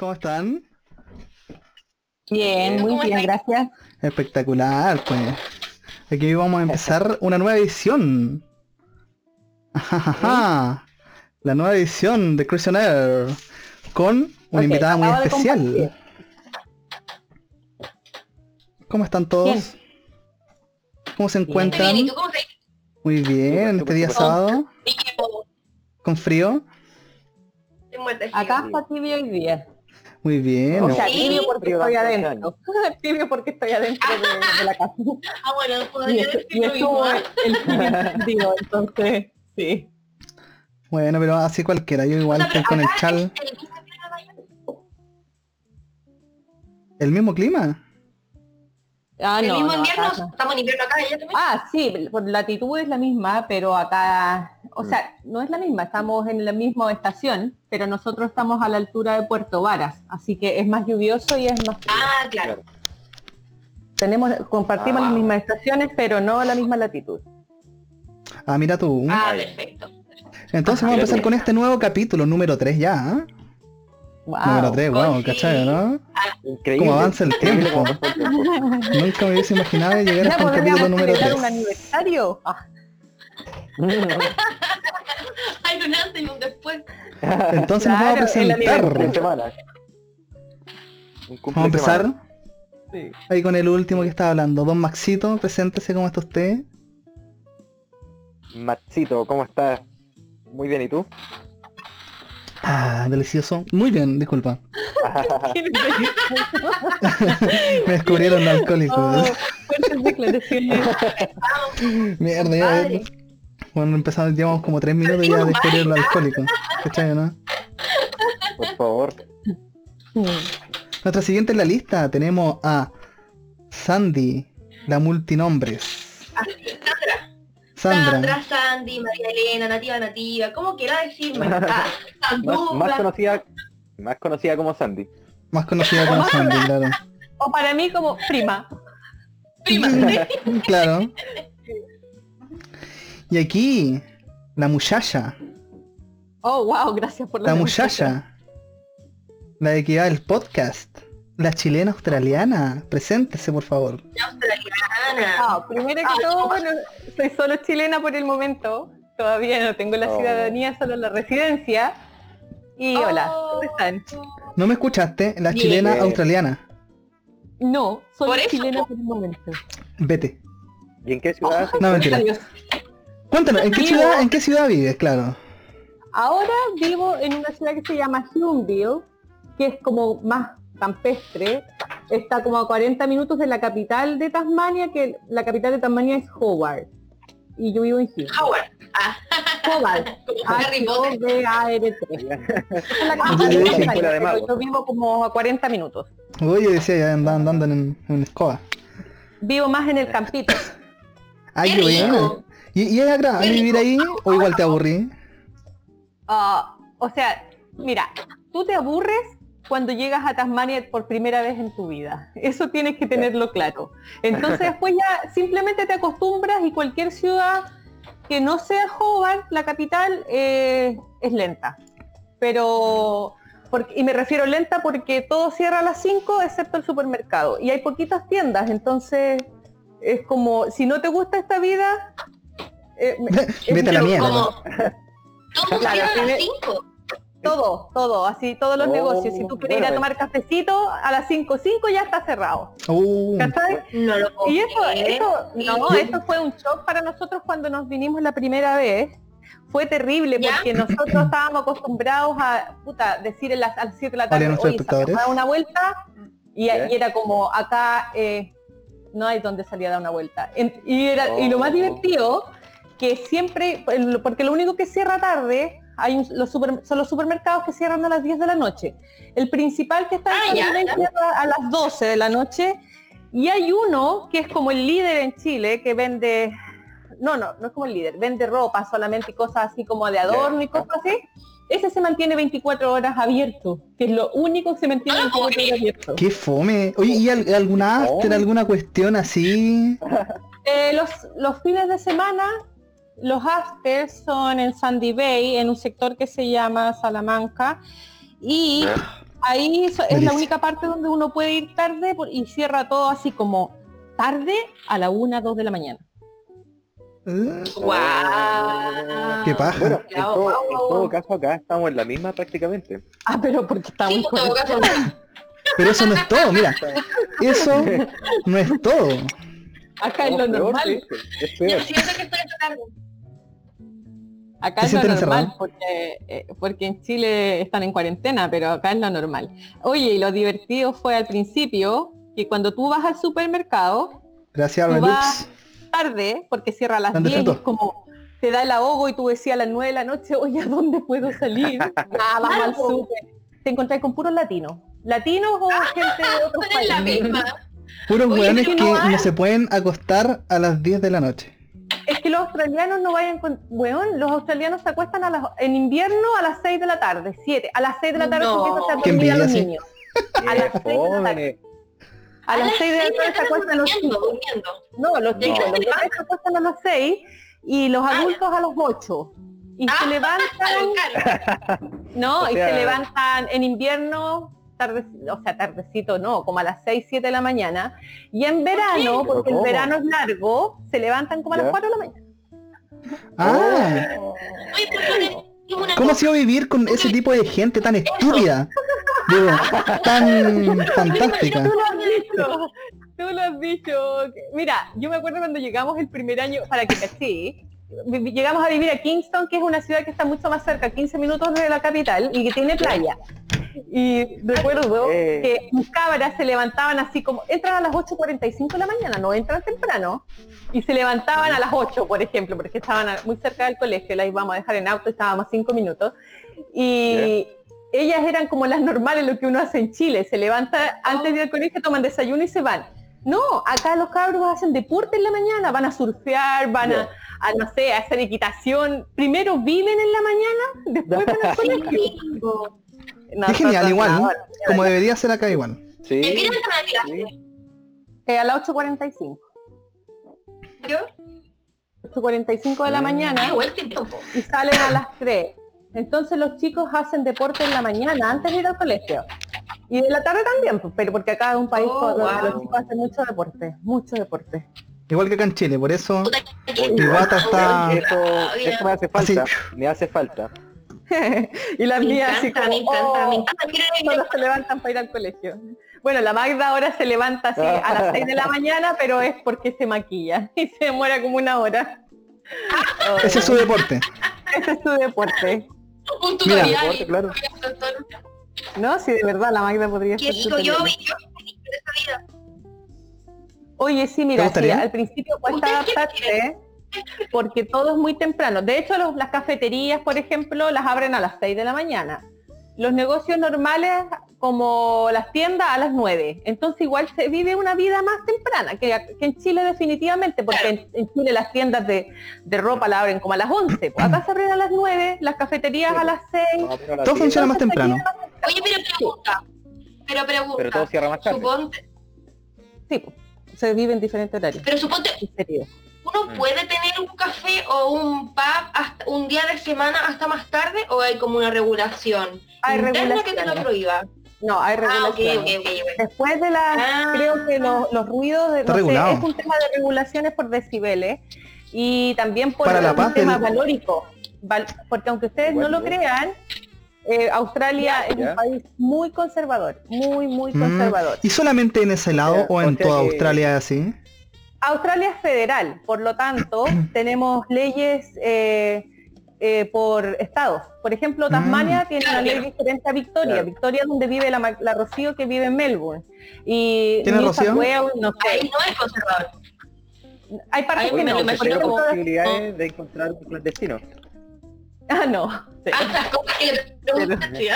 ¿Cómo están? Bien, muy bien, gracias. Espectacular, pues. Aquí vamos a empezar una nueva edición. Ajajaja. La nueva edición de Christian Air. Con una Ok, invitada muy especial. ¿Cómo están todos? Bien. ¿Cómo se Muy encuentran? bien, ¿y tú cómo estás? Muy bien, este día sábado. Con frío. Acá está tibio hoy día. Muy bien. O sea, Sí, tibio porque estoy adentro. tibio porque estoy adentro de, de la casa. Ah, bueno, Y, podría decir y lo el tibio encendido, entonces, sí. Bueno, pero así cualquiera. Yo igual estoy con el chal. el mismo clima. ¿El? Ah, el no, mismo no, invierno, acá estamos en invierno acá. Ah, sí, por latitud es la misma, pero acá, o sea, no es la misma, estamos en la misma estación, pero nosotros estamos a la altura de Puerto Varas, así que es más lluvioso y es más frío. Ah, claro. Tenemos, compartimos Ah. las mismas estaciones, pero no la misma latitud. Ah, mira tú. Ah, perfecto. Entonces vamos a empezar con este nuevo capítulo, número 3 ya. ¿ah? Wow. Número 3, wow. ¿cachai, no? Increíble. ¿Cómo avanza el tiempo? el. Nunca me hubiese imaginado llegar ¿Ya hasta un podríamos capítulo número celebrar 3. un aniversario? Ah, Hay un antes y un después. Entonces nos vamos a presentar. Vamos a empezar sí. ahí con el último que estaba hablando. Don Maxito, preséntese, ¿cómo está usted? Maxito, ¿cómo estás? Muy bien, ¿y tú? Ah, delicioso. Muy bien, disculpa. Me descubrieron Oh, fuertes declaraciones. Mierda, ya. Bueno, empezamos, llevamos como 3 minutos y ya alcohólicos. ¿Cachai, no? Por favor. Nuestra siguiente en la lista tenemos a Sandy, la multinombres. Sandra. Sandra. Sandra, Sandy, María Elena, Nativa Nativa. ¿Cómo quiera decirme? Ah, Más, más conocida más conocida como Sandy. Más conocida como Sandy, claro. O para mí como prima. Prima. Claro. Y aquí, la muchacha, Oh, wow, gracias por la la muchacha, la de que va el podcast, la chilena australiana, preséntese por favor. Australiana. Ah, primero que todo, bueno, soy solo chilena por el momento. Todavía no tengo la Oh. ciudadanía, solo la residencia. Y hola, ¿cómo están? ¿No me escuchaste? La Bien. chilena australiana. No, eso, chilena po. por el momento. Vete. ¿Y en qué ciudad? No, mentira. Adiós. Cuéntanos, ¿en qué ciudad, en qué ciudad vives? Claro. Ahora vivo en una ciudad que se llama Huonville, que es como más campestre. Está como a 40 minutos de la capital de Tasmania, que la capital de Tasmania es Hobart. Y yo vivo en Hume. Howard. Ah, Hobart. como Harry Potter. H-O-B-A-R-T. Yo vivo como a 40 minutos. Oye, decía, ya andaba andando en, en escoba. Vivo más en el campito. Ay, Qué qué bueno. ¿Y, y es agradable vivir ahí o igual te aburrí? Ah, o sea, mira, tú te aburres cuando llegas a Tasmania por primera vez en tu vida. Eso tienes que tenerlo claro. Entonces después ya simplemente te acostumbras y cualquier ciudad que no sea Hobart, la capital, eh, es lenta. Pero, porque- y me refiero lenta porque todo cierra a las 5 excepto el supermercado. Y hay poquitas tiendas, entonces es como, si no te gusta esta vida... eh, Vete a la mierda. Como... Todo Claro, cierra a las tiene- 5. Todo, todo, así, todos los Oh, negocios. Si tú quieres ir a bueno, tomar cafecito, a las 5, 5 ya está cerrado. Uh, ¿Cachai? No lo Y eso, eso, no, eso fue un shock para nosotros cuando nos vinimos la primera vez. Fue terrible ¿Ya? porque nosotros estábamos acostumbrados a puta, decir a las, a las 7 de la tarde, oye, a dar una vuelta y, y era como acá eh, no hay donde salir a dar una vuelta. En- y, era, y lo más Oh. divertido que siempre, porque lo único que cierra tarde hay un- los super- son los supermercados que cierran a las 10 de la noche. El principal que está en Ah, ya, cierra a las 12 de la noche y hay uno que es como el líder en Chile que vende, no, no, no es como el líder, vende ropa solamente y cosas así como de adorno y cosas así. Ese se mantiene 24 horas abierto, que es lo único que se mantiene Ah, 24 horas abierto. qué fome. Oye, ¿y al- alguna after, alguna cuestión así? Eh, los, los fines de semana, los afters son en Sandy Bay, en un sector que se llama Salamanca. Y ahí es la única parte donde uno puede ir tarde por- y cierra todo así como tarde a la una, dos de la mañana. Eh, Guau. Qué paja. Bueno, en todo, en caso acá estamos en la misma prácticamente. Ah, pero porque está Sí, muy en todo caso, Pero eso no es todo, mira. Eso no es todo. Acá es lo Estamos peor, normal. sí, Es Yo peor. siento que estoy tarde. Acá ¿Te es lo normal porque, eh, porque en Chile están en cuarentena, pero acá es lo normal. Oye, y lo divertido fue al principio que cuando tú vas al supermercado, Gracias, Tú vas- tarde, porque cierra a las ¿Dónde 10 y es como te da el ahogo y tú decías a las 9 de la noche, oye, ¿a dónde puedo salir? Nada, vamos al súper. Te encontrás con puros latinos. Latinos o gente de otros países. misma. Puros Oye, weones es que que no no se pueden acostar a las 10 de la noche. Es que los australianos no vayan con... Weón, los australianos se acuestan a las, en invierno a las 6 de la tarde, 7. A las 6 de la tarde No. se empiezan a dormir a los sí. niños. A las Qué seis de la tarde. A las 6 de la tarde se acuestan los durmiendo. No, los No. los bebés se acuestan a las 6 y los Ah, adultos a las 8. Y se Ah, levantan, no, O y se levantan en invierno, tarde, o sea, tardecito no, como a las 6, 7 de la mañana. Y en verano, ¿Pero porque el verano es largo, se levantan como a las ¿Ya? 4 de la mañana. Ah, una ¿cómo ha cosa. sido vivir con ese tipo de gente tan estúpida? Digo, tan fantástica. Tú lo has dicho, tú lo has dicho. Mira, yo me acuerdo cuando llegamos el primer año, para que vi- llegamos a vivir a Kingston, que es una ciudad que está mucho más cerca, 15 minutos de la capital, y que tiene playa. Y recuerdo Eh. que mis cabras se levantaban así como, entran a las 8.45 de la mañana, no entran temprano, y se levantaban a las 8, por ejemplo, porque estaban muy cerca del colegio, las íbamos a dejar en auto, estábamos 5 minutos, y ellas eran como las normales, lo que uno hace en Chile, se levanta antes de ir al colegio, toman desayuno y se van. No, acá los cabros hacen deporte en la mañana, van a surfear, van a, a, no sé, a hacer equitación. Primero viven en la mañana, después van al colegio. Sí. Qué genial, igual, no, como debería ser acá igual. Sí. ¿En qué alternativa? sí. eh, a las 8.45. ¿Yo? 8.45 de la Mm. mañana Ah, igual y salen a las 3. Entonces los chicos hacen deporte en la mañana antes de ir al colegio. Y de la tarde también, pues, pero porque acá es un país Oh, donde wow. los chicos hacen mucho deporte, mucho deporte. Igual que acá en Chile, por eso está- Eso, eso me hace Así. falta. Me hace falta. y las Me mías así como, me encanta, me "Oh", encanta. Se levantan para ir al colegio. Bueno, la Magda ahora se levanta así a las 6 de la mañana, pero es porque se maquilla y se demora como una hora. Oh, ese es su deporte. ese es su deporte. un Mira, tutorial. deporte, claro. No, si de verdad la Magda podría ¿Qué ser digo yo? yo feliz de esa vida. Oye, sí, mira, sí, al principio cuesta ¿Ustedes qué adaptarse porque todo es muy temprano. De hecho, los- las cafeterías, por ejemplo, las abren a las 6 de la mañana. Los negocios normales, como las tiendas, a las 9. Entonces igual se vive una vida más temprana que, que en Chile definitivamente, porque en, en Chile las tiendas de, de ropa la abren como a las 11. Pues acá se abren a las 9, las cafeterías a las 6. Más o menos a las Todo 10, funciona más temprano. Oye, pero pregunta. Pero pregunta. Pero todo cierra más tarde. Suponte, Sí, pues, se vive en diferentes horarios. pero suponte. ¿Uno Mm. puede tener un café o un pub hasta un día de semana hasta más tarde o hay como una regulación Hay interna que te lo regulaciones. prohíba? No, hay Ah, regulaciones. Después de la, Ah. creo que los, los ruidos, de, no sé, es un tema de regulaciones por decibeles y también por Para la un paz tema del- valórico, val- porque aunque ustedes no Bueno. lo crean, eh, Australia es un país muy conservador, muy, muy Mm, conservador. ¿Y solamente en ese lado o en toda que- Australia así? Australia es federal, por lo tanto, tenemos leyes eh, eh, por estados. Por ejemplo, Tasmania tiene una ley diferente a Victoria. Claro. Victoria es donde vive la, la Rocío que vive en Melbourne. Y ¿Tiene New South Rocío? Wales, no sé. Ahí no es conservador. Hay partes Ahí que no. Por ejemplo, posibilidades de encontrar un clandestino. Ah, no. Sí. Ah, las cosas que le preguntan, ¿sí?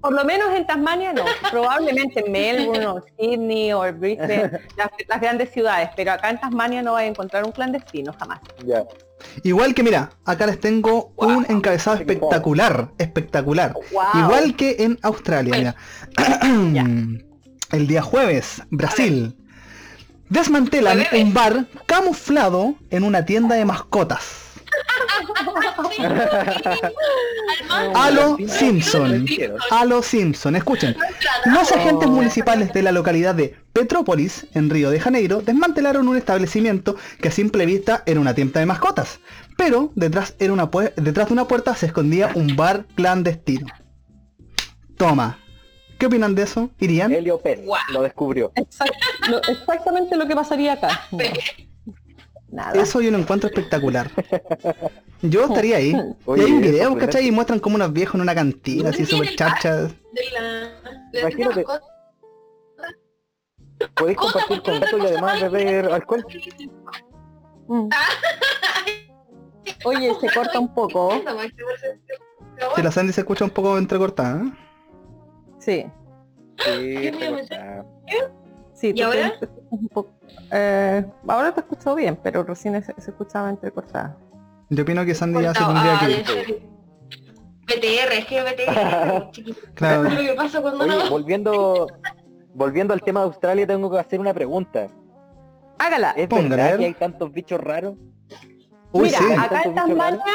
Por lo menos en Tasmania no. Probablemente en Melbourne o Sydney o Brisbane, las, las grandes ciudades. Pero acá en Tasmania no vas a encontrar un clandestino jamás. Igual que mira, acá les tengo un encabezado espectacular, espectacular. Wow. Igual que en Australia, mira. El día jueves, Brasil. Desmantelan un bar camuflado en una tienda de mascotas. A lo Simpson. A lo Simpson. Escuchen. Los agentes municipales de la localidad de Petrópolis, en Río de Janeiro, desmantelaron un establecimiento que a simple vista era una tienda de mascotas. Pero detrás, era una detrás de una puerta se escondía un bar clandestino. Toma. ¿Qué opinan de eso? ¿Irían? Helio Pérez lo descubrió. Exact- lo- exactamente lo que pasaría acá. No. Nada. Eso yo lo encuentro espectacular. Yo estaría ahí. Oye, y hay un video, ¿cachai? Y muestran como unos viejos en una cantina, así súper el chachas. De la, de Imagínate. Podéis compartir ¿por qué con gato y además más? beber alcohol. Mm. Oye, se corta un poco. Si la Sandy se escucha un poco entrecortada. ¿eh? Sí, Sí, sí. ¿Y ahora? Un poco- eh, ahora te escucho bien, pero recién se, se escuchaba entrecortada. Yo opino que Sandy ya se pondría Ah, aquí. BTR, es que BTR, chiquito. Claro. Es lo que pasa cuando Oye, no. volviendo, volviendo al tema de Australia, tengo que hacer una pregunta. Hágala. ¿Es Ponga, a verdad ver. que hay tantos bichos raros? Uy, Mira, sí. acá en ¿Tantos bichos Tasmania,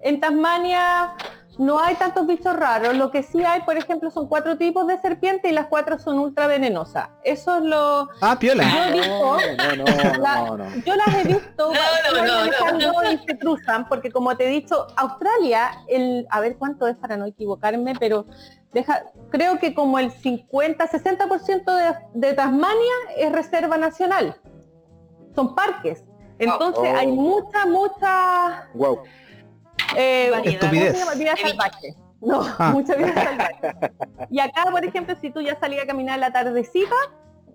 en Tasmania no hay tantos bichos raros. Lo que sí hay, por ejemplo, son cuatro tipos de serpiente y las cuatro son ultra venenosas. Eso es lo. Ah, piola. Yo he visto. No, no, La- no, no. Yo las he visto No, no, van no, no, manejando no. y se cruzan, porque como te he dicho, Australia, el, a ver cuánto es para no equivocarme, pero deja, creo que como el 50-60% de, de Tasmania es reserva nacional. Son parques. Entonces Oh. hay mucha, mucha Wow. Eh, Ah. mucha vida salvaje. Y acá, por ejemplo, si tú ya salías a caminar en la tardecita,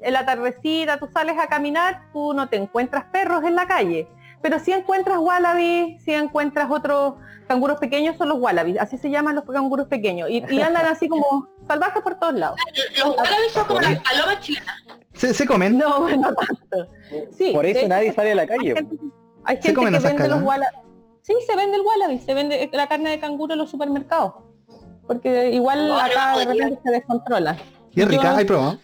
en la tardecita tú sales a caminar, tú no te encuentras perros en la calle. Pero si encuentras wallabies, si encuentras otros canguros pequeños, son los wallabies, así se llaman los canguros pequeños. Y, y andan así como salvajes por todos lados. Los wallabies son como las palomas chilenas. ¿Se, se comen? No, no tanto. Sí, Por eso nadie sale a la Hay calle. gente, hay ¿Se gente comen que vende los wallabies. Sí, se vende el wallaby, se vende la carne de canguro en los supermercados. Porque igual No, no acá de repente se descontrola. Y es rica, hay probado.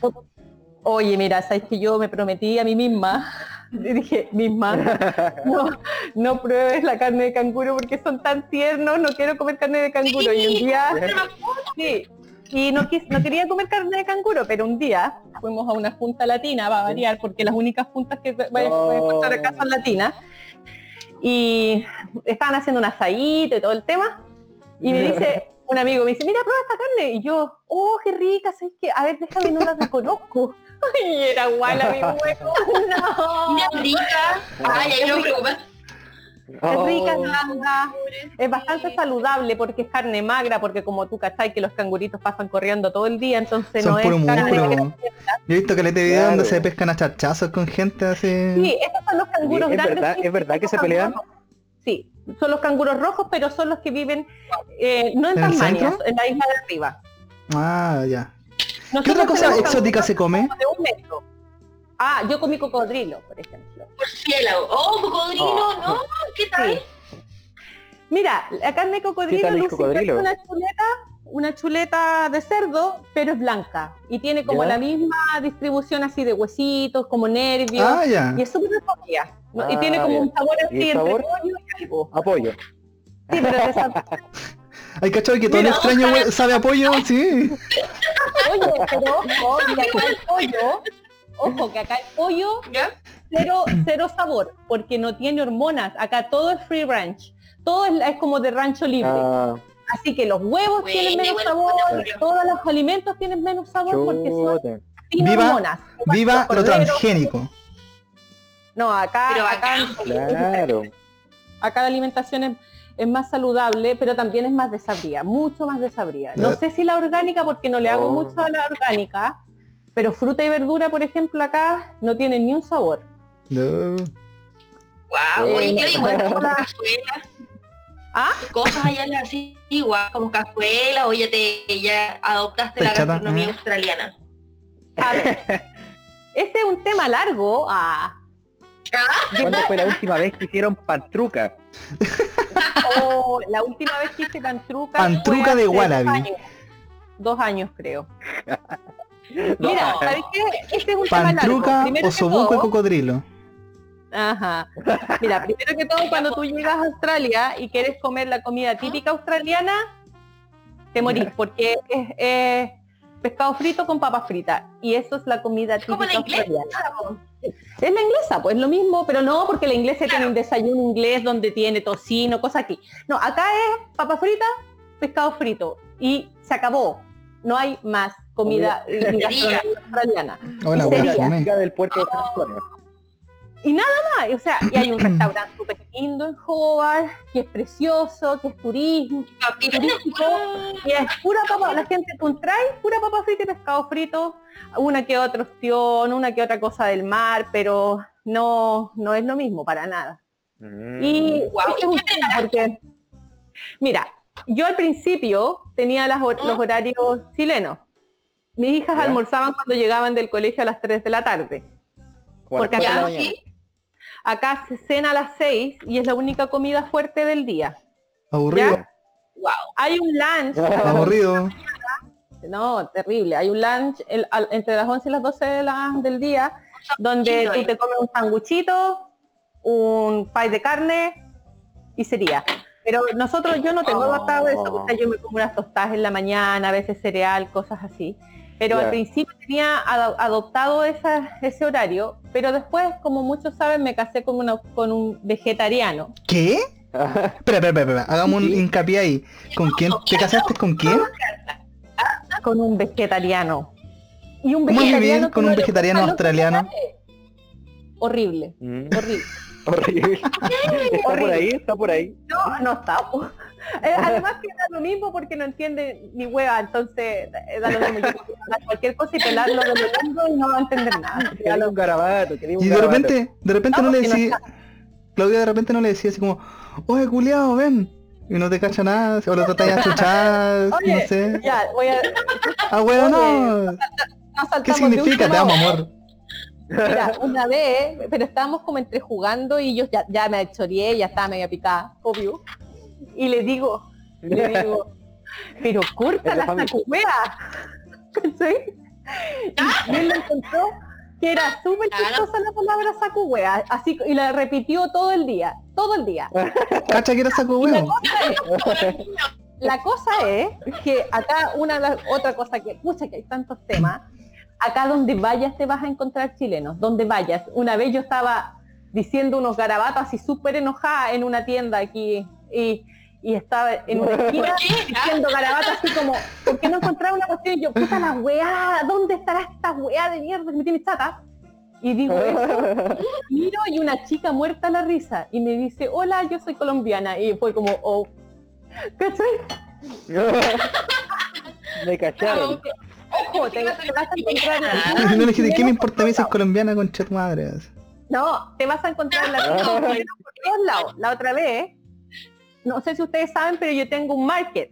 Oye, mira, sabes que yo me prometí a mí misma, y dije, misma, no, no pruebes la carne de canguro porque son tan tiernos, no quiero comer carne de canguro. Y un día, sí, y no, quis- no quería comer carne de canguro, pero un día fuimos a una junta latina, va a variar, porque las únicas juntas que voy a voy a encontrar acá son latinas, y estaban haciendo un asadito y todo el tema, y me dice, un amigo me dice, mira, prueba esta carne, y yo, oh, qué rica, ¿sabes qué? A ver, déjame, no la reconozco. Y era wallaby hueco. No. Mira, rica. Ay, ahí no me preocupa. Es rica, es Oh. es bastante saludable porque es carne magra, porque como tú cachai que los canguritos pasan corriendo todo el día, entonces Son no puro es carne Yo he visto que le te video Claro. donde se pescan a chachazos con gente así. Sí, estos son los canguros ¿Es grandes. verdad- es verdad que se pelean? rojos. Sí, son los canguros rojos, pero son los que viven eh, no en ¿En Tasmania, en la isla de arriba. Ah, ya. ¿Qué Nosotros otra cosa exótica se come? canguros de un metro. Ah, yo comí cocodrilo, por ejemplo. Murciélago. Oh, cocodrilo, Oh. ¿no? ¿Qué tal? Sí. Mira, la carne de cocodrilo cocodrilo? que una chuleta, una chuleta de cerdo, pero es blanca y tiene como ¿Ya? la misma distribución así de huesitos, como nervios Ah, ya. y es súper recogida. ¿no? y Ah, tiene como ya. un sabor ¿Y así entre sabor? pollo y algo. Apoyo. Sí, pero es de esa- Hay cachado que todo Mira, extraño sabe a pollo, sí. Oye, pero ojo, y acá el pollo, ojo que acá el pollo ¿Ya? cero, cero sabor, porque no tiene hormonas. Acá todo es free ranch. Todo es, es como de rancho libre. Ah, Así que los huevos tienen menos sabor, todos los alimentos tienen menos sabor porque son sin Viva- hormonas. Viva lo transgénico. No, acá, Pero acá, Claro. acá la alimentación es, es más saludable, pero también es más desabría, mucho más desabría. No sé si la orgánica, porque no le hago Oh. mucho a la orgánica, pero fruta y verdura, por ejemplo, acá no tienen ni un sabor. No. Wow, Eh, oye, no. ¿qué igual como? ¿Ah? Cosas allá así, igual como cazuela o ya te ya adoptaste la gastronomía ah. australiana. A ver, este es un tema largo. Ah, ¿Cuándo fue la última vez que hicieron pantruca? oh, la última vez que hice pantruca. Pantruca fue de hace wallaby. Dos años, Dos años, creo. No. Mira, ¿sabes qué? Este es un tema largo. Pantruca cocodrilo. Ajá. Mira, primero que todo, cuando tú llegas a Australia y quieres comer la comida típica australiana, te morís, porque es, es pescado frito con papas fritas. Y eso es la comida Es como típica la inglesa. australiana. po. Es la inglesa, pues lo mismo, pero no porque la inglesa tiene un desayuno inglés donde tiene tocino, cosas aquí. No, acá es papa frita, pescado frito. Y se acabó. No hay más comida australiana. Hola. Chica del puerto de. Y nada más, o sea, y hay un restaurante súper lindo en Hobart, que es precioso, que es turismo, turístico, y es pura papa, la gente traes pura papa frita y pescado frito, una que otra opción, una que otra cosa del mar, pero no, no es lo mismo para nada. Mm. Y Guau, es un porque, mira, yo al principio tenía las los horarios chilenos. Mis hijas Ya. almorzaban cuando llegaban del colegio a las 3 de la tarde. Porque sí. Acá se cena a las 6 y es la única comida fuerte del día. Aburrido. Wow. Hay un lunch, Aburrido. no, terrible, hay un lunch el- al- entre las 11 y las 12 de la- del día donde tú te comes un sanguchito, un pie de carne y sería. Pero nosotros, yo no tengo Oh. adaptado eso, o sea, yo me como unas tostadas en la mañana, a veces cereal, cosas así. Pero al principio tenía ado- adoptado esa- ese horario, pero después, como muchos saben, me casé con, una- con un vegetariano. ¿Qué? Espera, espera, espera, espera. Hagamos un hincapié ahí. ¿Con quién? ¿Te casaste con quién? Con un vegetariano. Y un ¿Cómo es vivir vegetariano con un vegetariano australiano? Horrible, Mm. horrible. Horrible. Está por ahí, está por ahí. No, no está. Eh, Además que da lo mismo porque no entiende ni hueva, entonces eh, da lo mismo. Cualquier cosa y pelarlo de lo y no va a entender nada. Ya Quería un garabato, quería un Y de garabato. repente, de repente no No, le no decía, Claudia de repente no le decía así como, oye culiao, ven. Y no te cacha nada, o lo a chuchar, no sé. Ya, voy a... Ah, weón, no. ¿Qué de significa? Te amo, amor. Mira, una vez, pero estábamos como entre jugando y yo ya, ya me choreé, ya estaba media picada, obvio. Y le digo, le digo, pero corta la sacuwea. ¿Cachai? Y él lo encontró que era súper Claro. chistosa la palabra sacuwea, así y la repitió todo el día, todo el día. Cacha que era Y la cosa es, que acá una de las- otra cosa que, pucha que hay tantos temas, acá donde vayas te vas a encontrar chilenos, donde vayas. Una vez yo estaba diciendo unos garabatos así súper enojada en una tienda aquí y, y estaba en una esquina qué? diciendo garabatos así como, ¿por qué no encontraba una cuestión? Y yo, puta la weá, ¿dónde estará esta weá de mierda que me tiene chata? Y digo eso, miro y una chica muerta a la risa y me dice, hola, yo soy colombiana. Y fue como, oh, ¿cachai? Me cacharon. Ojo, te, vas a encontrar no le dije, ¿qué me importa a mí si es colombiana con tu madre? No, te vas a encontrar la por todos lados. La otra vez, no sé si ustedes saben, pero yo tengo un market.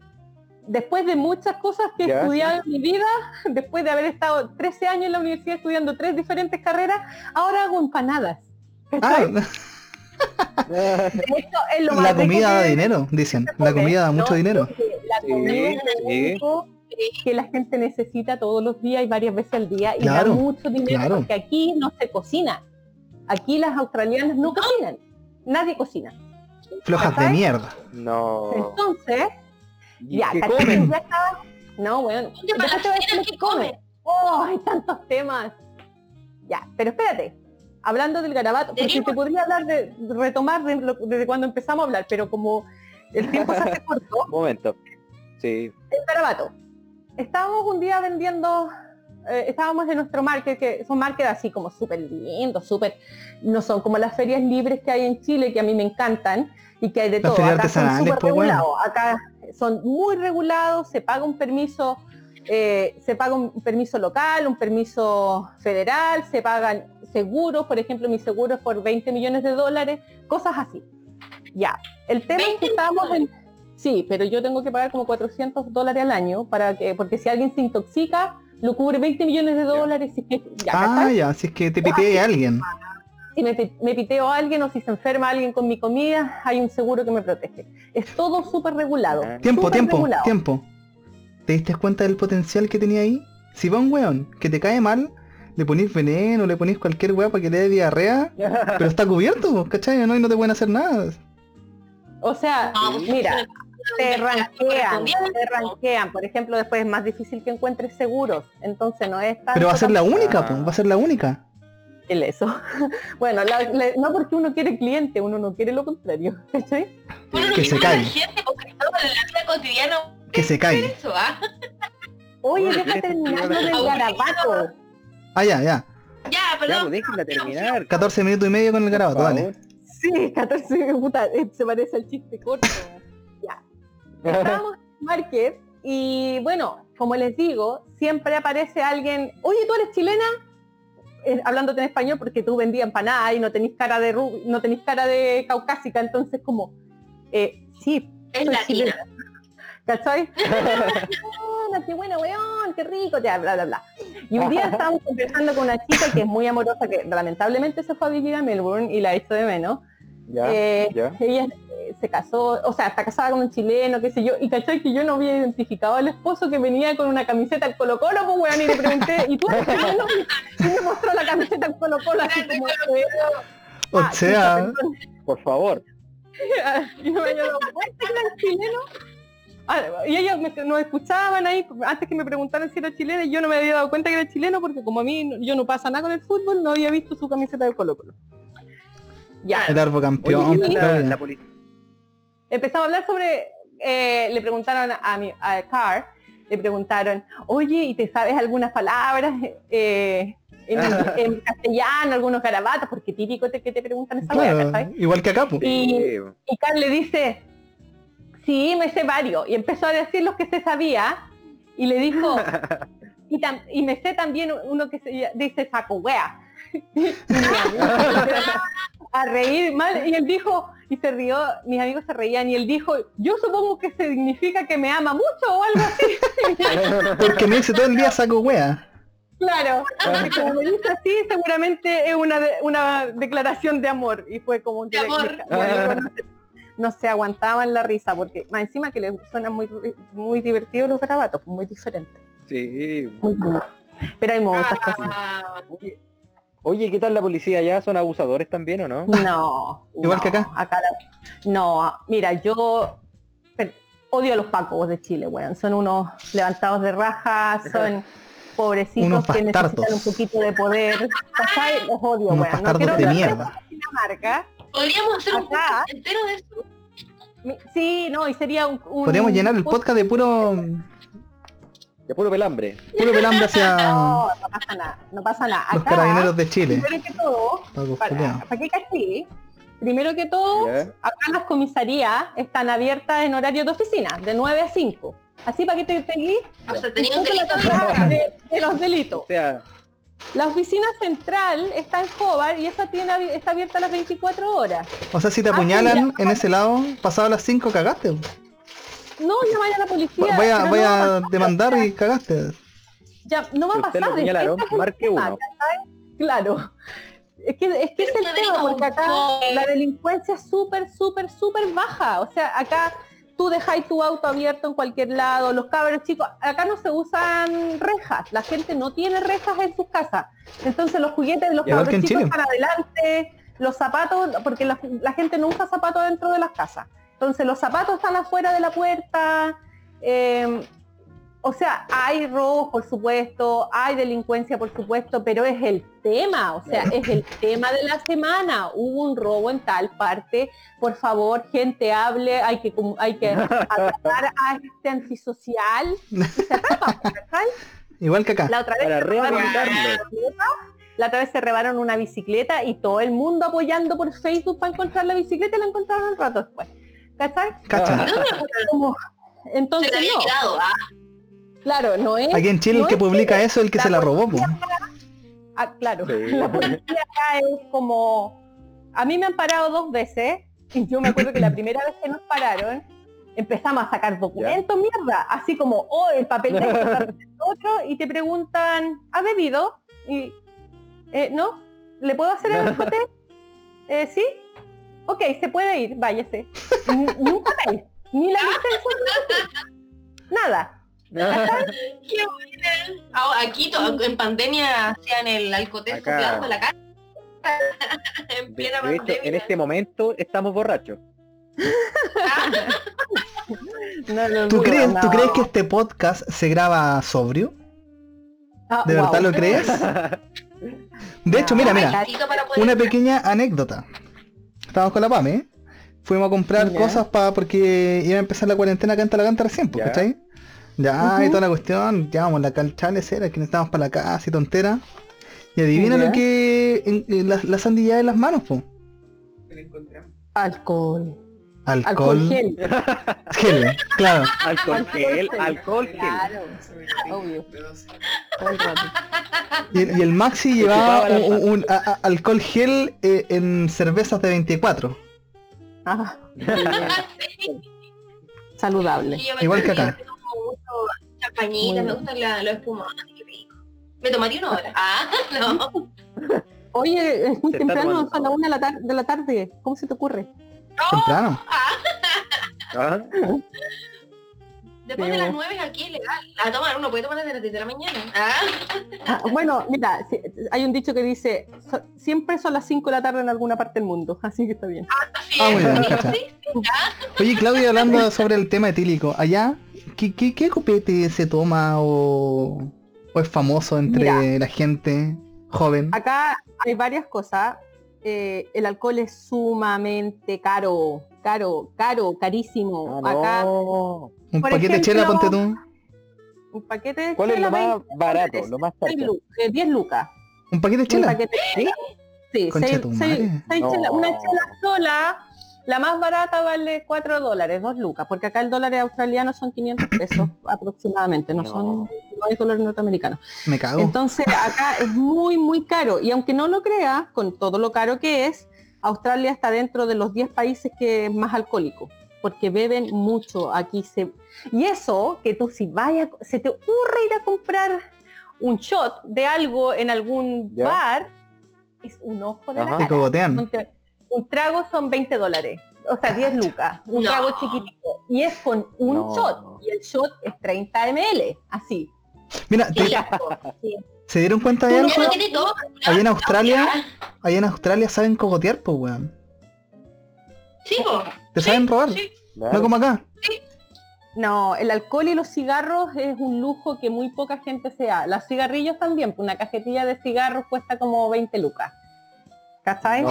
Después de muchas cosas que he Ya. estudiado en mi vida, después de haber estado 13 años en la universidad estudiando tres diferentes carreras, ahora hago empanadas. Ah, ¿cachai? De hecho, es lo más la comida da dinero, dicen. La comida da mucho No, dinero. La comida que la gente necesita todos los días y varias veces al día y Claro, da mucho dinero claro. porque aquí no se cocina. Aquí las australianas no cocinan. Nadie cocina. Flojas de mierda. No. Entonces, ¿Y ya, comen? Ya estaba- No, bueno. Oye, para después te voy a decir lo las que chilenas, ¿qué comen? comen. Oh, hay tantos temas. Ya, pero espérate. Hablando del garabato, porque te podría hablar de retomar de lo- desde cuando empezamos a hablar, pero como el tiempo se hace corto, Un momento. Sí. el garabato. Estábamos un día vendiendo, eh, estábamos en nuestro market, que son markets así como súper lindos, súper, no son como las ferias libres que hay en Chile, que a mí me encantan, y que hay de Las todo. Acá son súper pues, bueno. regulados. Acá son muy regulados, se paga un permiso, eh, se paga un permiso local, un permiso federal, se pagan seguros, por ejemplo, mi seguro es por 20 millones de dólares, cosas así. Ya, el tema es 20 que estábamos en... Sí, pero yo tengo que pagar como 400 dólares al año para que, porque si alguien se intoxica, lo cubre 20 millones de dólares. Si, es que- ya, Ah, ya, si es que te pité a alguien. si me, pi- me piteo a alguien o si se enferma alguien con mi comida, hay un seguro que me protege. Es todo súper regulado. Ah. Tiempo, tiempo, regulado. tiempo. ¿Te diste cuenta del potencial que tenía ahí? Si va un weón que te cae mal, le ponís veneno, le ponís cualquier weá para que le dé diarrea, pero está cubierto, pues, ¿cachai? ¿no? Y no te pueden hacer nada. O sea, No, pues, mira, te ranquean, te ranquean. Por ejemplo, después es más difícil que encuentres seguros. Entonces no es tan Pero va a ser la única, Ah. pues, va a ser la única. el eso. Bueno, la- no porque uno quiere cliente, uno no quiere lo contrario. Que se la cague. gente porque estamos en la vida cotidiana Que se cae. eso, ¿ah? Oye, Bueno, deja ¿quieres terminar lo del garabato. Ah, ya, ya. Ya, Ya, perdón. pues déjenla terminar. 14 minutos y medio con el garabato, dale. favor. Sí, 14 puta, eh, se parece al chiste corto. Estábamos en Market y bueno, como les digo, siempre aparece alguien, oye, ¿tú eres chilena? Eh, hablándote en español porque tú vendías empanadas y no tenés cara de no tenés cara de caucásica, entonces como, eh, sí, Es soy latina. chilena. ¿Cachai? Hola, qué bueno, weón, qué rico, ya, bla, bla, bla. Y un día estábamos conversando con una chica que es muy amorosa, que lamentablemente se fue a vivir a Melbourne y la echo de menos. Ya, Eh, ya. Ella eh, se casó, o sea, está casada con un chileno, qué sé yo, y cachai que yo no había identificado al esposo que venía con una camiseta al Colo Colo, pues weón, y le pregunté, ¿y tú eres chileno? Y me mostró la camiseta al Colo Colo, así como, O ah, sea. Por favor. y no me había dado cuenta que eran chilenos. Ah, y ellos me- nos escuchaban ahí antes que me preguntaran si era chileno y yo no me había dado cuenta que era chileno porque como a mí yo no pasa nada con el fútbol, no había visto su camiseta de Colo Colo. Ya, el árbol campeón. ¿qué tal la, la? Empezamos a hablar sobre, eh, le preguntaron a mi a Carr, le preguntaron, oye, ¿y te sabes algunas palabras eh, en, en castellano, algunos garabatos? Porque típico te- que te preguntan esa ¿cachai? igual que acá, pues. Y, y Carl le dice, sí, me sé varios. Y empezó a decir los que se sabía y le dijo, y, tam- y me sé también uno que se dice saco wea. A reír mal y él dijo y se rió mis amigos se reían y él dijo yo supongo que significa que me ama mucho o algo así. Porque me dice todo el día saco wea. claro. Y como me dice así seguramente es una de- una declaración de amor y fue como que De amor. bueno, no, se- no se aguantaban la risa porque más encima que les suenan muy muy divertidos los garabatos muy diferentes Sí. muy pero hay muchas cosas Ah, Oye, ¿qué tal la policía allá? ¿Son abusadores también o no? No. Igual que no, acá. la- no, mira, yo odio a los pacos de Chile, weón. Son unos levantados de raja, son pobrecitos Unos que necesitan un poquito de poder. ¿Cachai? Los odio, Unos weón. No quiero de mierda. Dinamarca. Podríamos hacer un Acá. podcast entero de eso. Sí, no, y sería un... un Podríamos llenar el podcast de puro De puro pelambre. puro pelambre hacia No, no pasa nada, no pasa nada. los Acá, carabineros de Chile. primero que todo, para, para que caché, primero que todo, acá las comisarías están abiertas en horario de oficina, de 9 a 5. Así para que te seguís O sea, tenía un poco la delito de de, los delitos. O sea, La oficina central está en Hobart y esa tiene, está abierta a las 24 horas. O sea, si te Ah, apuñalan en ese lado, pasado las 5 cagaste. No, ya vaya la policía. Voy a, pero voy no va a pasar, demandar y cagaste. Ya, no va a usted pasar. señalaron, es marque tema, uno. ¿cachai? Claro. Es que, es que es el tema, porque acá la delincuencia es súper, súper, súper baja. O sea, acá tú dejáis tu auto abierto en cualquier lado, los cabros chicos, acá no se usan rejas, la gente no tiene rejas en sus casas. Entonces los juguetes de los Igual cabros chicos Chile. para adelante, los zapatos, porque la, la gente no usa zapatos dentro de las casas. Entonces los zapatos están afuera de la puerta. eh, o sea, hay robos, por supuesto, hay delincuencia, por supuesto, pero es el tema, o sea, es el tema de la semana. Hubo un robo en tal parte, por favor, gente hable, hay que hay que atrapar a este antisocial. Igual que acá. La otra vez para se robaron una rehabilitarlo. bicicleta, la otra vez se robaron una bicicleta y todo el mundo apoyando por Facebook para encontrar la bicicleta y la encontraron un rato después. ¿Cachai? Cacha. Como- Se Entonces le había no, quedado, ah. claro, no es Aquí en Chile el que es publica eso es el que la se la robó, po. Ah, claro. Sí. La policía acá es como... A mí me han parado dos veces y yo me acuerdo que la primera vez que nos pararon empezamos a sacar documentos, mierda, así como, oh, el papel de otro, y te preguntan, ¿ha bebido? Y, eh, ¿no? ¿Le puedo hacer el papel? Eh, ¿Sí? Ok, se puede ir, váyase. Ni, ni un papel, ni la licencia, nada. Qué buena. Aquí en pandemia hacían el copiado en la cara. en plena de hecho, pandemia. en este momento estamos borrachos. Ah, No ¿Tú crees, ¿Tú crees que este podcast se graba sobrio? Ah, ¿De verdad lo crees? De hecho, mira, mira, una pequeña anécdota. Estábamos con la PAME, fuimos a comprar Ya. cosas para porque iba a empezar la cuarentena canta la canta recién, pues, Ya. ¿cachai? Ya, y Ujú. toda la cuestión, llevamos la calchales era que necesitábamos para la casa y tontera. Y adivina Ya. lo que en, en la, la sandía en las manos, pues. Alcohol. Alcohol. Alcohol gel. Gel, claro. alcohol gel, alcohol gel. Claro, obvio. Y, y el Maxi llevaba la un, un- un a- a- alcohol gel eh, en cervezas de 24. Ah. Saludable. Sí, Igual que tomo acá. mucho champañita, me gustan la- los espumantes. Me tomaría una hora. Ah, no. Oye, es muy Se temprano, son las una de la, tar- de la tarde. ¿Cómo se te ocurre? Temprano. Ah, Después de las nueve aquí es legal. La toman, uno puede tomar desde las 10 de la mañana. Ah, Ah, bueno, mira, hay un dicho que dice, so- siempre son las 5 de la tarde en alguna parte del mundo, así que está bien. Ah, sí, Oye, Claudia, hablando sobre el tema etílico, allá, ¿qué, qué, qué copete se toma o, o es famoso entre Mira. la gente joven? Acá hay varias cosas. Eh, el alcohol es sumamente caro, caro, caro, carísimo. ah, Acá. Un por paquete de chela, ejemplo, ponte tú. un paquete de ¿Cuál es chela, lo más 20 barato, lo más cerca? lu- eh, 10 lucas. Un paquete de Un chela. paquete de chela. Sí, seis- seis- seis No. chelas. Una chela sola, la más barata vale 4 dólares, 2 lucas, porque acá el dólar australiano son 500 pesos aproximadamente, no, No. son no hay dólares norteamericanos. Me cago. Entonces acá es muy, muy caro. Y aunque no lo creas, con todo lo caro que es, Australia está dentro de los 10 países que es más alcohólico, porque beben mucho. Aquí se... Y eso, que tú si vayas, se te ocurre ir a comprar un shot de algo en algún Ya. bar, es un ojo de Ajá. la cara. Un, tra- un trago son 20 dólares, o sea, 10 lucas, un No. trago chiquitito. Y es con un No. shot, y el shot es 30 ml, así. Mira, te-. ¿se dieron cuenta de no algo? Allá en Australia, allá en Australia saben cogotear, pues weón. Sí, po. Te saben robar, Sí. No como acá. No, el alcohol y los cigarros es un lujo que muy poca gente se da. Los cigarrillos también, pues una cajetilla de cigarros cuesta como 20 lucas. ¿Cachai? No.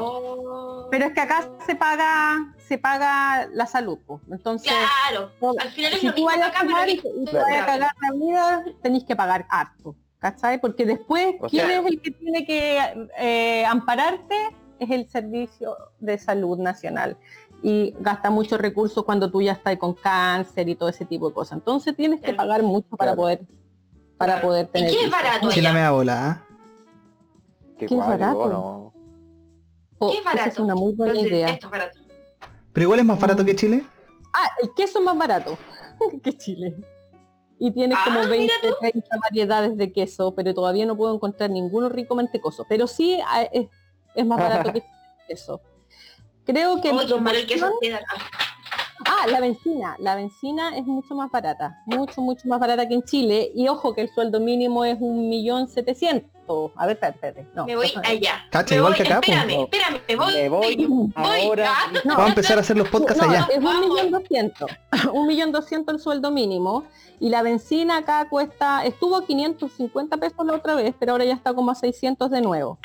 Oh. Pero es que acá se paga, se paga la salud, pues. Entonces, Claro. Al final es si lo tú vayas a acá, pero fumar y, y te vayas a cagar la vida, tenéis que pagar harto. ¿Cachai? Porque después, O ¿quién sea- es el que tiene que eh, ampararte? Es el Servicio de Salud Nacional. Y gasta muchos recursos cuando tú ya estás con cáncer y todo ese tipo de cosas. Entonces tienes que pagar mucho para Claro. poder para Claro. poder ¿Y tener qué es barato Si la allá? me da bola, ¿ah? Qué Qué guay, barato. no. Oh, ¿Qué es esa es barato? una muy buena Entonces, idea. Esto es barato. Pero igual es más barato Mm. que Chile. Ah, el queso es más barato que Chile. Y tiene Ah, como mira 20, tú. 30 variedades de queso, pero todavía no puedo encontrar ninguno rico mantecoso. Pero sí ah, es, es más barato que el queso. Creo que Oye, mal el queso queda. Ah, la benzina. La benzina es mucho más barata. Mucho, mucho más barata que en Chile. Y ojo que el sueldo mínimo es un millón setecientos. A ver, espérate, espérate. No, Me voy déjame- allá. Cacha, Me igual voy- que acá, po. Espérame, espérame, me voy. Me voy voy. ahora. Ah, No, Vamos a empezar a hacer los podcasts No, allá. es un millón doscientos. Un millón doscientos el sueldo mínimo. Y la benzina acá cuesta, estuvo a 550 pesos la otra vez, pero ahora ya está como a 600 de nuevo.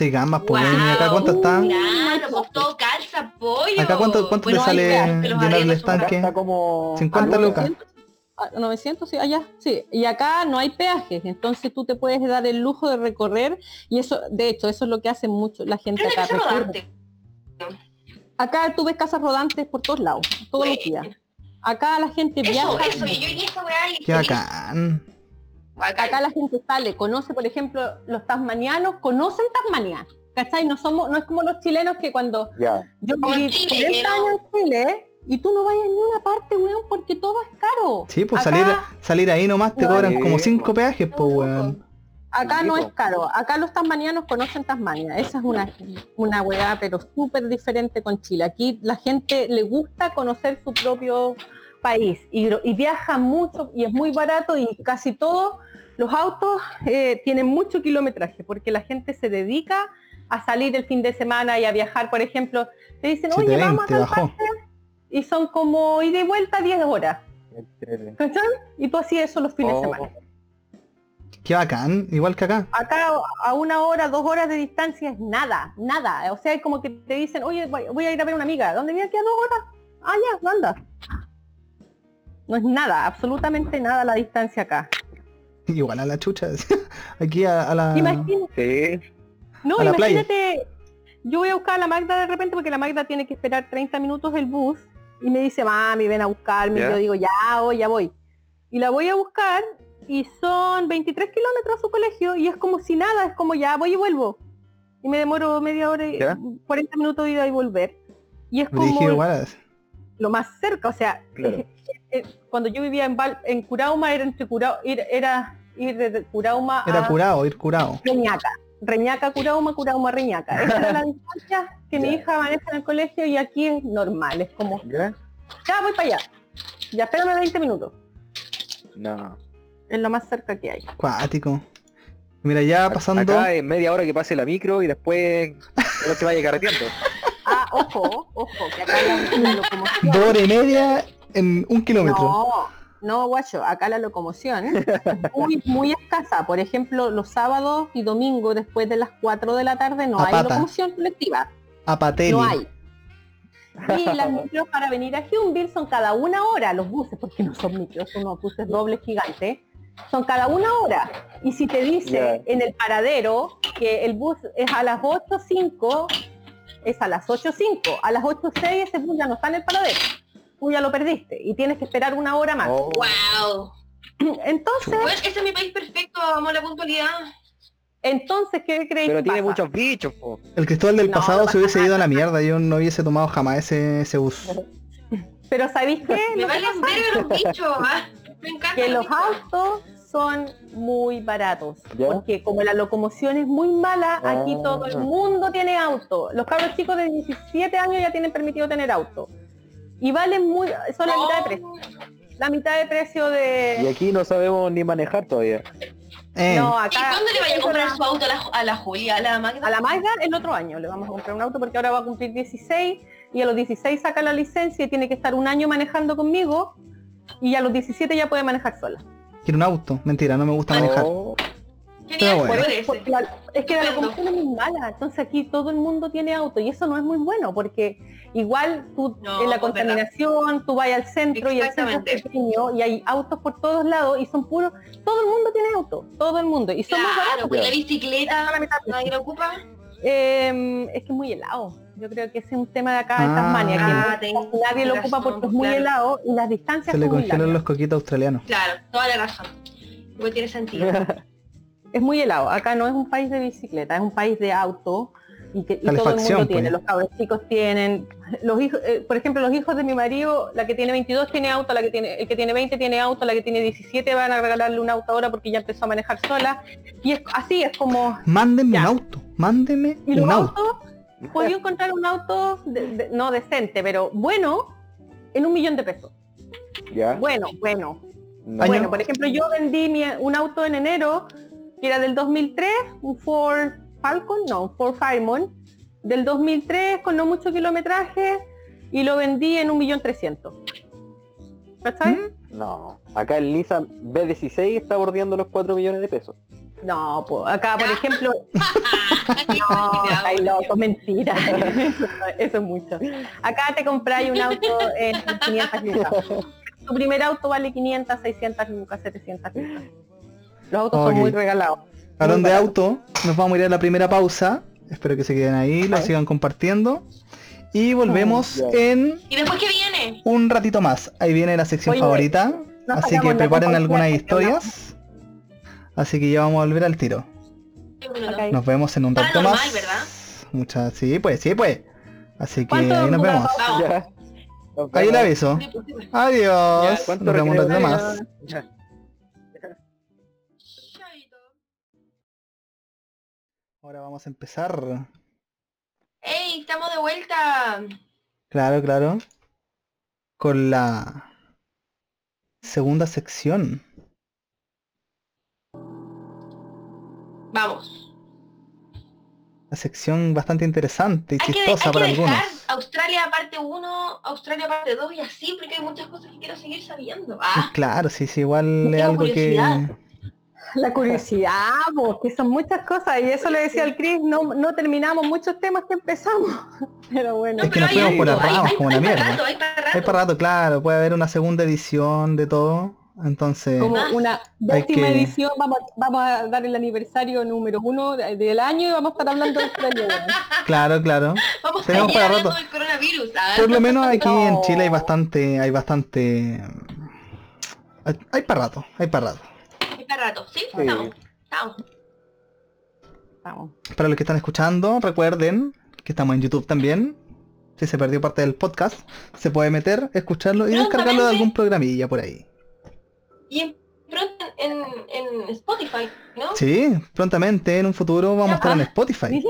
Sí, gambas, pues. Guau. ¿Y acá cuánto está? Claro, pues todo calza, pollo. ¿Acá cuánto, cuánto Bueno, te sale llenar el estanque? está como... 50 A lucas. 900, a 900, sí, allá, sí. Y acá no hay peajes, entonces tú te puedes dar el lujo de recorrer y eso, de hecho, eso es lo que hace mucho la gente acá. Acá tú ves casas rodantes por todos lados, todos los días. Acá la gente Eso, viaja. eso, y yo y esa weá. y- acá la gente sale, conoce, por ejemplo, los tasmanianos, conocen Tasmania. ¿Cachai? No somos, no es como los chilenos que cuando yo viví Chile, 40 que no- años en Chile y tú no vayas a ninguna parte, weón, porque todo es caro. Sí, pues Acá- salir, salir ahí nomás te cobran como pues. 5 peajes, pues weón. Acá Sí, no es caro. Acá los tasmanianos conocen Tasmania. Esa es una, una weá, pero súper diferente con Chile. Aquí la gente le gusta conocer su propio país y, viaja mucho y es muy barato y casi todos los autos eh, tienen mucho kilometraje porque la gente se dedica a salir el fin de semana y a viajar, por ejemplo, te dicen, oye, vamos a 720 tal parte", y son como ida y vuelta 10 horas, ¿cachai? Y tú así eso los fines de Oh, semana. Qué bacán, igual que acá. Acá a una hora, dos horas de distancia es nada, nada. O sea, es como que te dicen, oye, voy voy a ir a ver a una amiga. ¿Dónde viene aquí a dos horas? Ah, ya, anda. No es nada, absolutamente nada la distancia acá. Igual a la chucha. Aquí a, a la... Imagínate, Sí, no, a la playa. imagínate, yo voy a buscar a la Magda de repente porque la Magda tiene que esperar 30 minutos el bus y me dice, mami, ven a buscarme. Y yo digo, ya voy, ya voy. Y la voy a buscar y son 23 kilómetros a su colegio y es como si nada, es como ya voy y vuelvo. Y me demoro media hora, y Ya. 40 minutos de ida y volver. Y es como lo más cerca, o sea, Claro. eh, cuando yo vivía en, Val- en Curauma era entre Cura- ir, era ir desde Curauma Era a curado, ir curado. Reñaca. Reñaca, Curauma, Curauma, Reñaca. Esa era la distancia que mi hija maneja en el colegio y aquí es normal, es como, ¿ya? ya voy para allá. Ya espérame 20 minutos. No. Es lo más cerca que hay. Cuático. Mira, ya pasando... Acá es media hora que pase la micro y después no se vaya carreteando. Ah, ojo, ojo, que acá la, la locomoción. Dos horas y media en un kilómetro. No, no, guacho, acá la locomoción es muy, muy escasa. Por ejemplo, los sábados y domingos después de las 4 de la tarde no A hay pata. locomoción colectiva. No hay. Y las micros para venir a Hyundai son cada una hora, los buses, porque no son micros, son unos buses dobles gigantes, son cada una hora. Y si te dice en el paradero que el bus es a las 8.05, es a las 8.05, a las 8.06 ese bus ya no está en el paradero. Tú ya lo perdiste y tienes que esperar una hora más. Oh, Wow. Entonces, Bueno, ese es mi país perfecto, amo la puntualidad. entonces, ¿qué creéis pero que tiene pasa? muchos bichos, po. El Cristóbal del No, pasado no se hubiese ido a la mierda. Yo no hubiese tomado jamás ese, ese bus. Pero ¿sabéis qué? Me valen los bichos. ah. Me encanta. que los autos son muy baratos. ¿Ya? Porque como la locomoción es muy mala, aquí Ah. todo el mundo tiene auto. Los cabros chicos de 17 años ya tienen permitido tener auto. Y valen muy, son la mitad de precio. La mitad de precio Y de... aquí no sabemos ni manejar todavía. Eh, No, ¿Y acá... cuándo le vaya a comprar su auto a la, a la Julia, a la Magda? A la Magda el otro año le vamos a comprar un auto porque ahora va a cumplir 16 y a los 16 saca la licencia y tiene que estar un año manejando conmigo y a los 17 ya puede manejar sola. quiero un auto. Mentira, no me gusta manejar. Oh, Genial, Pero bueno. por ese. Porque la- es que la locomoción es muy mala, entonces aquí todo el mundo tiene auto y eso no es muy bueno porque igual tú No, en la contaminación, tú vas al centro y el centro es pequeño y hay autos por todos lados y son puros, todo el mundo tiene auto, todo el mundo y son más Claro, baratos. pues la bicicleta, La mitad de nadie la ocupa. Eh, es que es muy helado. Yo creo que ese es un tema de acá de Ah. Tasmania, que Ah, no- nadie lo ocupa porque es muy claro. helado y las distancias Se le congelan los coquitos australianos. Claro, toda la razón. Igual tiene sentido. Es muy helado. Acá no es un país de bicicleta, es un país de auto y que y todo el mundo tiene. pues. Los cabros chicos tienen. Los hijos, eh, por ejemplo, los hijos de mi marido, la que tiene 22 tiene auto, la que tiene, el que tiene 20 tiene auto, la que tiene 17 van a regalarle un auto ahora porque ya empezó a manejar sola. Y es así, es como Mándenme Ya. un auto. Mándenme Y los un auto. autos, podía encontrar un auto, de- de- no decente, pero bueno, en un millón de pesos. ya. Bueno, bueno. No. Bueno, por ejemplo, yo vendí mi- un auto en enero, que era del 2003, un Ford Falcon, no, un Ford Fireman, del 2003 con no mucho kilometraje, y lo vendí en un millón trescientos. ¿Cachai? ¿Mm? No. Acá el Nissan B16 está bordeando los 4 millones de pesos. No, pues acá, por ejemplo, no, No, ay, loco, mentira. Eso, eso es mucho. Acá te compráis un auto en 500 lucas. Tu primer auto vale 500, 600 lucas, 700 lucas. Los autos son muy regalados. Hablando de auto, nos vamos a ir a la primera pausa. Espero que se queden ahí, lo sigan compartiendo. Y volvemos Ya. en ¿Y después qué viene? un ratito más. Ahí viene la sección Oye, favorita. Así que preparen algunas historias. Así que ya vamos a volver al tiro. Nos vemos en un ratito Paranormal, más. ¿verdad? Muchas, sí, pues, sí, pues. Así que ¿Cuánto ahí nos vemos. Ya. Ahí le aviso. Pues, pues. Adiós. ¿Cuánto Nos vemos un ratito más. Ya. Ahora vamos a empezar. ¡Ey! Estamos de vuelta. Claro, claro. Con la segunda sección. Vamos. Una sección bastante interesante y Hay que, hay chistosa que para dejar algunos. Australia parte 1, Australia parte 2 y así, porque hay muchas cosas que quiero seguir sabiendo. Ah, Claro, sí, sí, igual es algo que... La curiosidad, pues, que son muchas cosas, y eso le decía al Chris, no, no terminamos muchos temas que empezamos. Pero bueno. Es que nos fuimos por hay- hay- como la hay para mierda. rato, hay para rato. Hay para rato, claro, puede haber una segunda edición de todo. Entonces, como una décima que- edición, vamos, vamos a dar el aniversario número uno de- del año y vamos a estar hablando de Australia. claro, claro. Vamos tenemos para rato. del coronavirus. ah. Por lo menos aquí en. Chile hay bastante, hay bastante... Hay, hay para rato, hay para rato. Rato, ¿sí? Sí. Estamos. Estamos. Vamos. Para los que están escuchando, recuerden que estamos en YouTube también. Si se perdió parte del podcast, se puede meter, escucharlo y descargarlo de algún programilla por ahí. Y en- pronto en, en Spotify, ¿no? Sí, prontamente en un futuro vamos a estar en Spotify. ¿Sí?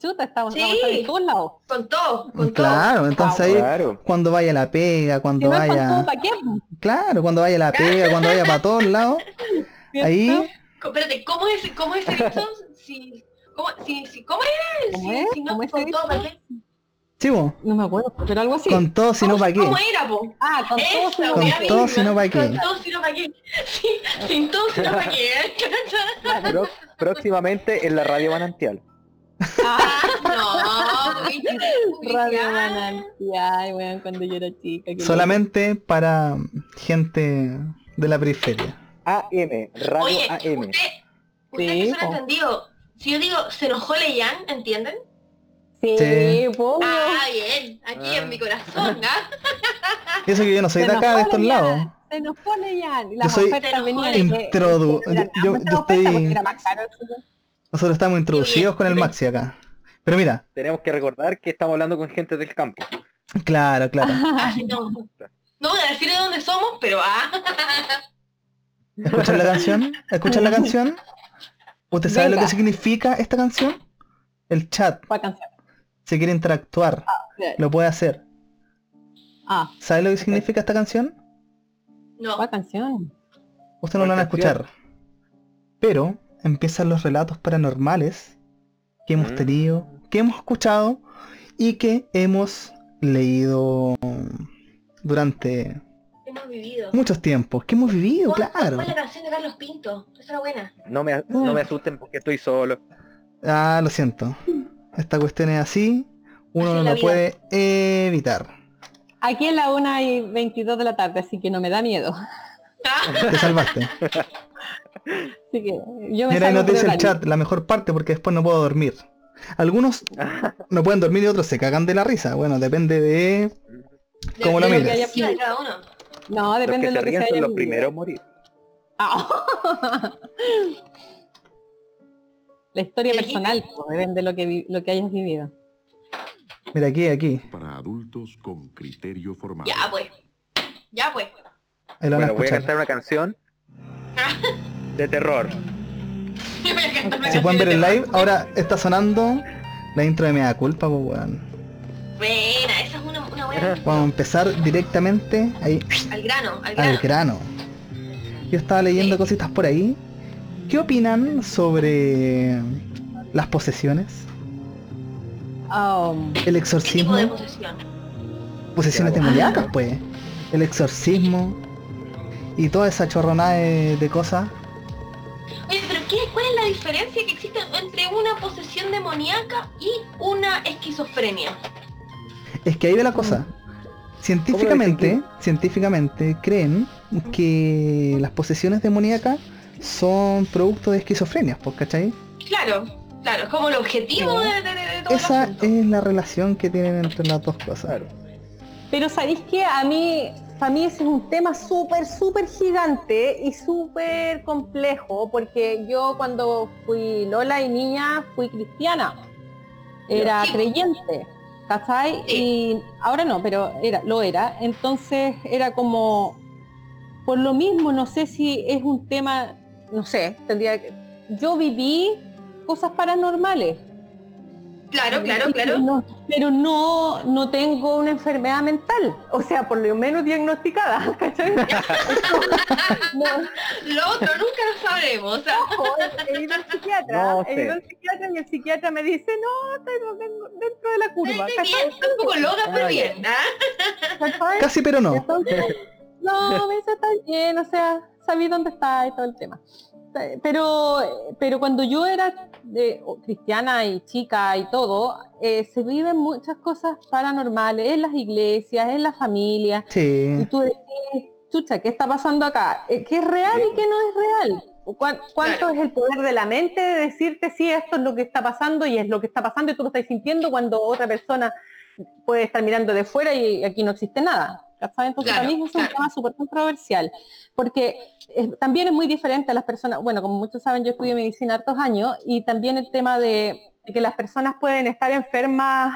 Chuta, estamos, Sí. vamos a en todos lados. Con todo, con Claro, entonces ahí Claro. cuando vaya la pega, Si cuando no es con todo, vaya... ¿para qué? Claro, cuando vaya la pega, cuando vaya para todos lados, ahí todo. Espérate, ¿cómo es, cómo es dicho? Si, ¿cómo, si, si, ¿Cómo era? ¿Cómo Si, es? si no, ¿Cómo es con todo? ¿para qué? Sí, vos, No me acuerdo, pero algo así. con todo, si no ¿Cómo- para qué. ¿Cómo era, po? Ah, con todo, si no, Con todo, si no, ¿pa' qué? Con todo, si no, ¿para qué? Sí, sin todo, si no, ¿para qué? Próximamente en la radio Manantial. Ah, No, uy, Radio publicidad. Manantial, weón, cuando yo era chica. que Solamente para gente de la periferia. AM, radio Oye, AM. usted, usted Sí, que son entendido. Si yo digo, se enojó Leyan, ¿entienden? Sí. Ah, bien, aquí Ah. en mi corazón, ¿ah? Eso que yo no soy Se de acá, de estos lados. Se nos pone ya. y Las Yo soy introdu- estoy- Nosotros estamos introducidos con el Maxi acá. Pero mira, Tenemos que recordar que estamos hablando con gente del campo. claro, claro. Ah, no. No voy a decir de dónde somos, pero ah. ¿Escuchan la canción? ¿Escuchan la canción? ¿Usted sabe lo que significa esta canción? El chat. ¿Cuál canción? Si quiere interactuar, lo puede hacer. Ah, ¿Sabe lo que significa esta canción? No. ¿cuál canción? Usted no lo van a escuchar. Pero empiezan los relatos paranormales que hemos Mm. tenido, que hemos escuchado y que hemos leído durante Hemos vivido. muchos tiempos, que hemos vivido, ¿Cuál, cuál claro. fue la canción de Carlos Pinto? Esa era buena. No me, no me asusten porque estoy solo. Ah, lo siento. Esta cuestión es así, uno Así no es la lo vida. puede evitar. Aquí en la 1 y 22 de la tarde, así que no me da miedo. Te salvaste. Así que yo me Mira, ahí nos dice el chat, la mejor parte porque después no puedo dormir. Algunos no pueden dormir y otros se cagan de la risa. Bueno, depende de cómo lo de- mires. No, Los depende que de lo que ríen se son haya los vivido. primeros a morir. Ah. La historia personal, depende de lo que, lo que hayas vivido. Mira aquí, aquí. para adultos con criterio formal. Ya pues. Ya pues. Bueno, voy a cantar una canción de terror. Si pueden ver el live, ahora está sonando la intro de Mea Culpa, pues weón. Buena, esa es una, una buena. Vamos a empezar directamente ahí Al grano, al al grano. grano. Yo estaba leyendo cositas por ahí. ¿Qué opinan sobre las posesiones? Um, El ¿Qué tipo exorcismo. de posesión? Posesiones demoníacas, pues. El exorcismo. Y toda esa chorronada de, de cosas. Oye, pero ¿qué, ¿cuál es la diferencia que existe entre una posesión demoníaca y una esquizofrenia? Es que ahí ve la cosa. Científicamente, científicamente creen que las posesiones demoníacas son producto de esquizofrenia, pues, ¿cachai? Claro, claro, es como el objetivo de, de- de- de todo Esa es la relación que tienen entre las dos cosas. Pero sabéis que a mí, para mí ese es un tema súper, súper gigante y súper complejo, porque yo cuando fui Lola y niña fui cristiana, era Sí. creyente, ¿cachai? Sí. Y ahora no, pero era, lo era. Entonces era como, por lo mismo, no sé si es un tema, no sé, tendría que... Yo viví cosas paranormales. Claro, claro, claro. No, pero no, no tengo una enfermedad mental, o sea, por lo menos diagnosticada, ¿cachai? No, Lo otro nunca lo sabremos. o sea, ojo, he ido al psiquiatra, No he ido al psiquiatra y el psiquiatra me dice, no, estoy dentro- dentro de la curva, bien, estoy un poco loca, pero bien. ¿ah? Casi pero no. No, me dice, está bien, o sea, sabí dónde está y todo el tema. Pero, pero cuando yo era de- cristiana y chica y todo, eh, se viven muchas cosas paranormales en las iglesias, en la familia, y Sí. tú decís, chucha, ¿qué está pasando acá? Eh, ¿Qué es real y qué no es real? ¿Cuán- ¿Cuánto Claro. es el poder de la mente de decirte si esto es lo que está pasando y es lo que está pasando y tú lo estás sintiendo cuando otra persona puede estar mirando de fuera y aquí no existe nada? ¿Cachai? Entonces Claro, para mí es un claro. tema súper controversial, porque es- también es muy diferente a las personas, bueno, como muchos saben, yo estudié medicina hartos años y también el tema de, de que las personas pueden estar enfermas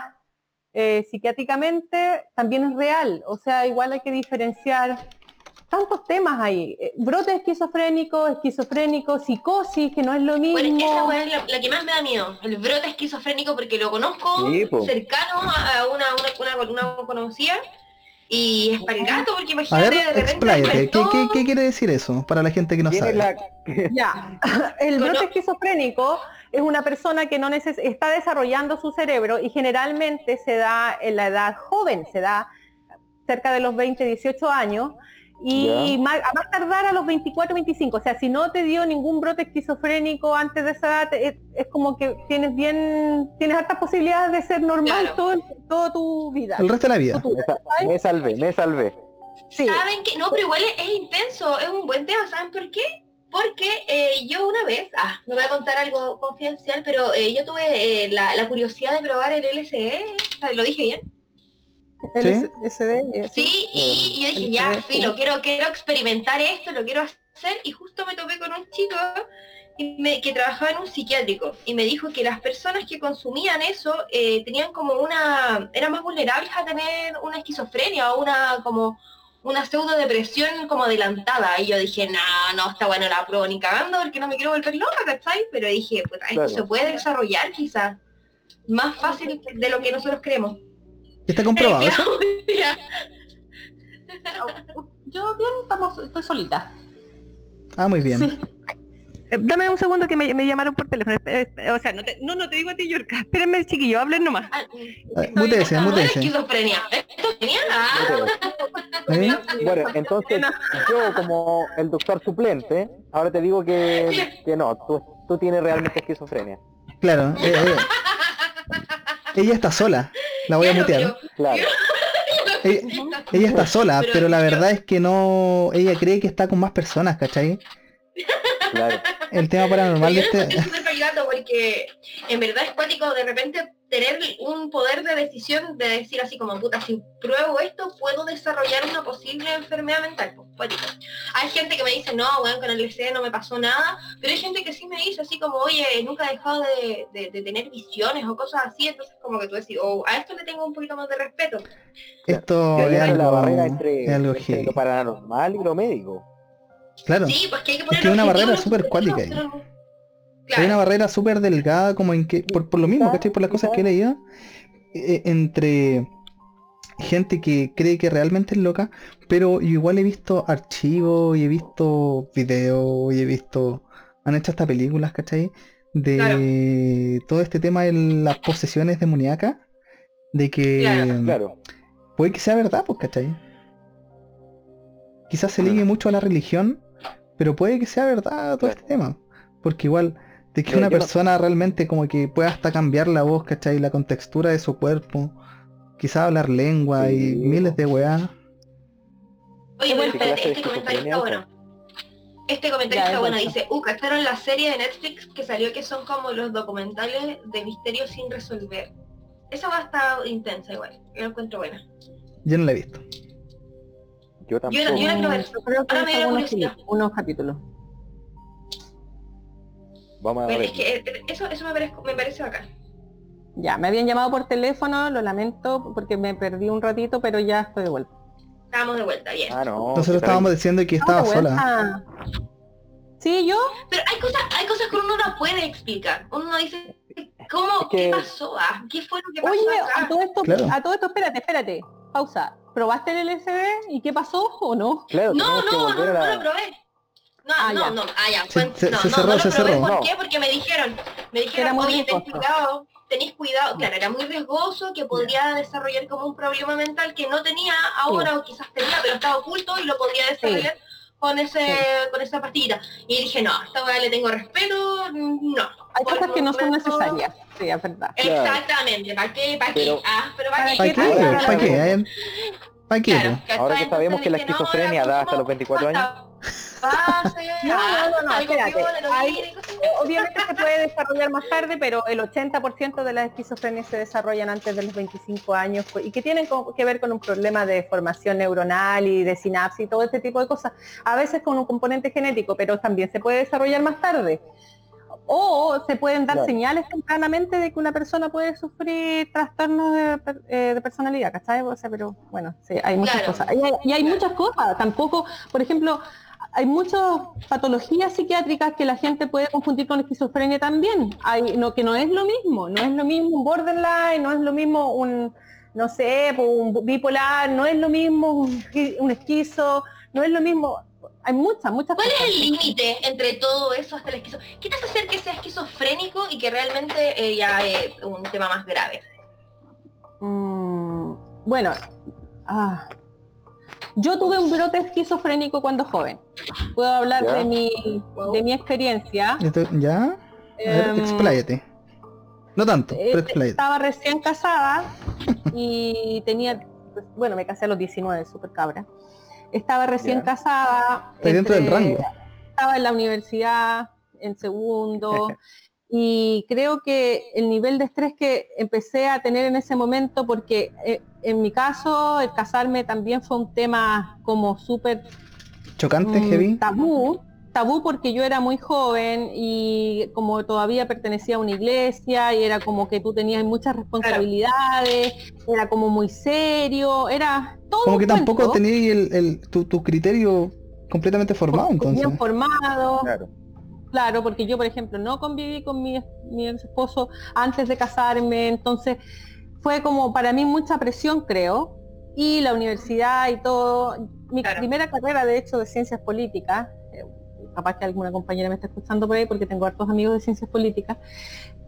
eh, psiquiátricamente también es real, o sea, igual hay que diferenciar tantos temas ahí, eh, brote esquizofrénico, esquizofrénico, psicosis, que no es lo mismo. Bueno, esa weá es la, la que más me da miedo, el brote esquizofrénico, porque lo conozco Sí, cercano a una, una, una, una conocida y es para el gato, porque A imagínate ver, de repente expláyate. ¿Qué, despertó, qué, qué quiere decir eso para la gente que no ¿Quién es sabe? la... Ya, el Cono- brote esquizofrénico es una persona que no neces- está desarrollando su cerebro y generalmente se da en la edad joven, se da cerca de los 20, 18 años y más, a más tardar a los 24, 25. O sea, si no te dio ningún brote esquizofrénico antes de esa edad, es, es como que tienes bien, tienes hartas posibilidades de ser normal Claro. todo, toda tu vida. El resto de la vida. Me, me salvé, me salvé. Sí. ¿Saben que No, pero igual es, es intenso, es un buen tema, ¿saben por qué? Porque eh, yo una vez, ah, me voy a contar algo confidencial, pero eh, yo tuve eh, la, la curiosidad de probar el LSD, ¿lo dije bien? El SD, eh, Sí, y yo dije, ya, LSD. filo, quiero, quiero experimentar esto, lo quiero hacer, y justo me topé con un chico y me- que trabajaba en un psiquiátrico, y me dijo que las personas que consumían eso eh, tenían como una, eran más vulnerables a tener una esquizofrenia o una como una pseudo depresión como adelantada, y yo dije, no, no, está bueno la prueba ni cagando porque no me quiero volver loca, ¿cachai? Pero dije, pues esto Claro. se puede desarrollar quizás más fácil de lo que nosotros creemos. ¿Está comprobado eso? Yo bien, estamos, estoy solita. Ah, muy bien. Sí. Eh, Dame un segundo que me, me llamaron por teléfono. Eh, eh, O sea, no te, no, no te digo a ti, Yorka. Espérenme, chiquillo, hablen nomás. Ah, Mutese, mutese. esquizofrenia. Bueno, entonces yo como el doctor suplente, ahora te digo que, que no, tú, tú tienes realmente esquizofrenia. Claro. Ella está sola. La voy a mutear. pero- Claro. Ella, ella está sola, Pero pero la verdad es que no... Ella cree que está con más personas, ¿cachai? Claro. El tema paranormal de yo este... súper porque en verdad es cuático de repente tener un poder de decisión de decir así como puta, si pruebo esto puedo desarrollar una posible enfermedad mental. Pues, cuático. Hay gente que me dice, no, bueno, con el LSD no me pasó nada, pero hay gente que sí me dice así como, oye, nunca he dejado de, de- de tener visiones o cosas así, entonces como que tú decís, oh, a esto le tengo un poquito más de respeto. Esto es está la algo, barrera entre, es algo entre heavy. lo paranormal y lo médico. Claro. Sí, pues que hay que Es poner que hay una barrera súper cuática ahí. pero- Hay una Claro. barrera súper delgada, como en que, por, por lo mismo, ¿cachai? Por las cosas que he leído, eh, entre gente que cree que realmente es loca, pero yo igual he visto archivos y he visto videos y he visto, han hecho hasta películas, ¿cachai? De todo este tema de las posesiones demoníacas, de que Claro. Claro. puede que sea verdad, pues, ¿cachai? Quizás se ligue mucho a la religión, pero puede que sea verdad todo Claro. este tema. Porque igual, de que Yo- una yo no- persona realmente como que pueda hasta cambiar la voz, ¿cachai? La contextura de su cuerpo, quizás hablar lengua y miles de weas. Oye, ¿Qué pero clase espérate, de este comentario está bueno. Este comentario Ya, está es bueno, bueno. dice, uh, ¿cacharon la serie de Netflix que salió que son como los documentales de misterios sin resolver? Esa va a estar intensa igual, yo la encuentro buena. Yo no la he visto. Yo Yo, tampoco. la- yo la quiero ver. Yo creo que Ahora me curiosidad. unos capítulos. Vamos a Bueno, ver. es que eh, eso, eso me, parece, me parece bacán. Ya, me habían llamado por teléfono, lo lamento porque me perdí un ratito, pero ya estoy de vuelta. Estábamos de vuelta, bien. Ah, no. Nosotros estábamos diciendo que estaba ¿Estamos de sola. Sí, yo. Pero hay cosas, hay cosas que uno no puede explicar. Uno no dice ¿Cómo? Es que- ¿Qué pasó? ah? ¿Qué fue lo que pasó Oye, acá? a todo esto, Claro. a todo esto, espérate, espérate, pausa. ¿Probaste el LSD y qué pasó o no? Claro, No, no, no, a no lo probé. No, Ah, no, ya. no, ah, ya, Se- fue- se- no, se no, cerró, no lo probé, cerró. ¿por No. qué? Porque me dijeron, me dijeron, muy oye, ten cuidado, tenéis cuidado, claro, era muy riesgoso, que podría desarrollar como un problema mental que no tenía ahora o quizás tenía, pero estaba oculto y lo podría desarrollar con ese, Sí. con esa pastilla. Y dije, no, a esta weá le tengo respeto, no. Hay cosas que no son necesarias. Sí, es verdad. Claro. Exactamente, ¿para qué? ¿Para qué? Ah, pero ¿para qué? ¿Para qué? ¿Para qué? ¿Para qué? Claro? ¿cachai? Ahora que sabemos que la no, esquizofrenia ahora da hasta los consumo 24 años. Pasta base, No, ah, no, no, no, espérate. Hay- sí. Obviamente se puede desarrollar más tarde, pero el 80% de las esquizofrenias se desarrollan antes de los 25 años y que tienen que ver con un problema de formación neuronal y de sinapsis y todo este tipo de cosas. A veces con un componente genético, pero también se puede desarrollar más tarde. O se pueden dar Claro. señales tempranamente de que una persona puede sufrir trastornos de, per- eh, de personalidad, ¿cachai? O sea, pero bueno, sí, hay muchas Claro. cosas. Y hay, y hay muchas cosas. Tampoco, por ejemplo, hay muchas patologías psiquiátricas que la gente puede confundir con esquizofrenia también. Hay, no, que no es lo mismo, no es lo mismo un borderline, no es lo mismo un, no sé, pues, un bipolar, no es lo mismo un, esqui- un esquizo, no es lo mismo. Hay muchas, muchas ¿Cuál es el límite entre todo eso hasta el esquizo? ¿Qué te hace hacer que sea esquizofrénico y que realmente eh, ya es un tema más grave? Mm, bueno, ah, yo tuve un brote esquizofrénico cuando joven. Puedo hablar Ya. de mi, de mi experiencia. ¿Ya? A ver, Em, expláyate. No tanto, Eh, pero expláyate. estaba recién casada y tenía, bueno, me casé a los 19, súper cabra. Estaba recién Ya. casada. Está dentro del rango. Estaba en la universidad, en segundo, y creo que el nivel de estrés que empecé a tener en ese momento, porque eh, en mi caso el casarme también fue un tema como súper Chocante, mm, heavy. tabú, tabú porque yo era muy joven y como todavía pertenecía a una iglesia y era como que tú tenías muchas responsabilidades, era como muy serio, era todo Como que tampoco tenías el, el- tu, tu criterio completamente formado, entonces. bien formado, Claro. Claro, porque yo por ejemplo no conviví con mi, mi ex esposo antes de casarme, entonces fue como para mí mucha presión creo, y la universidad y todo, mi Claro. primera carrera de hecho de ciencias políticas, eh, capaz que alguna compañera me está escuchando por ahí porque tengo hartos amigos de ciencias políticas,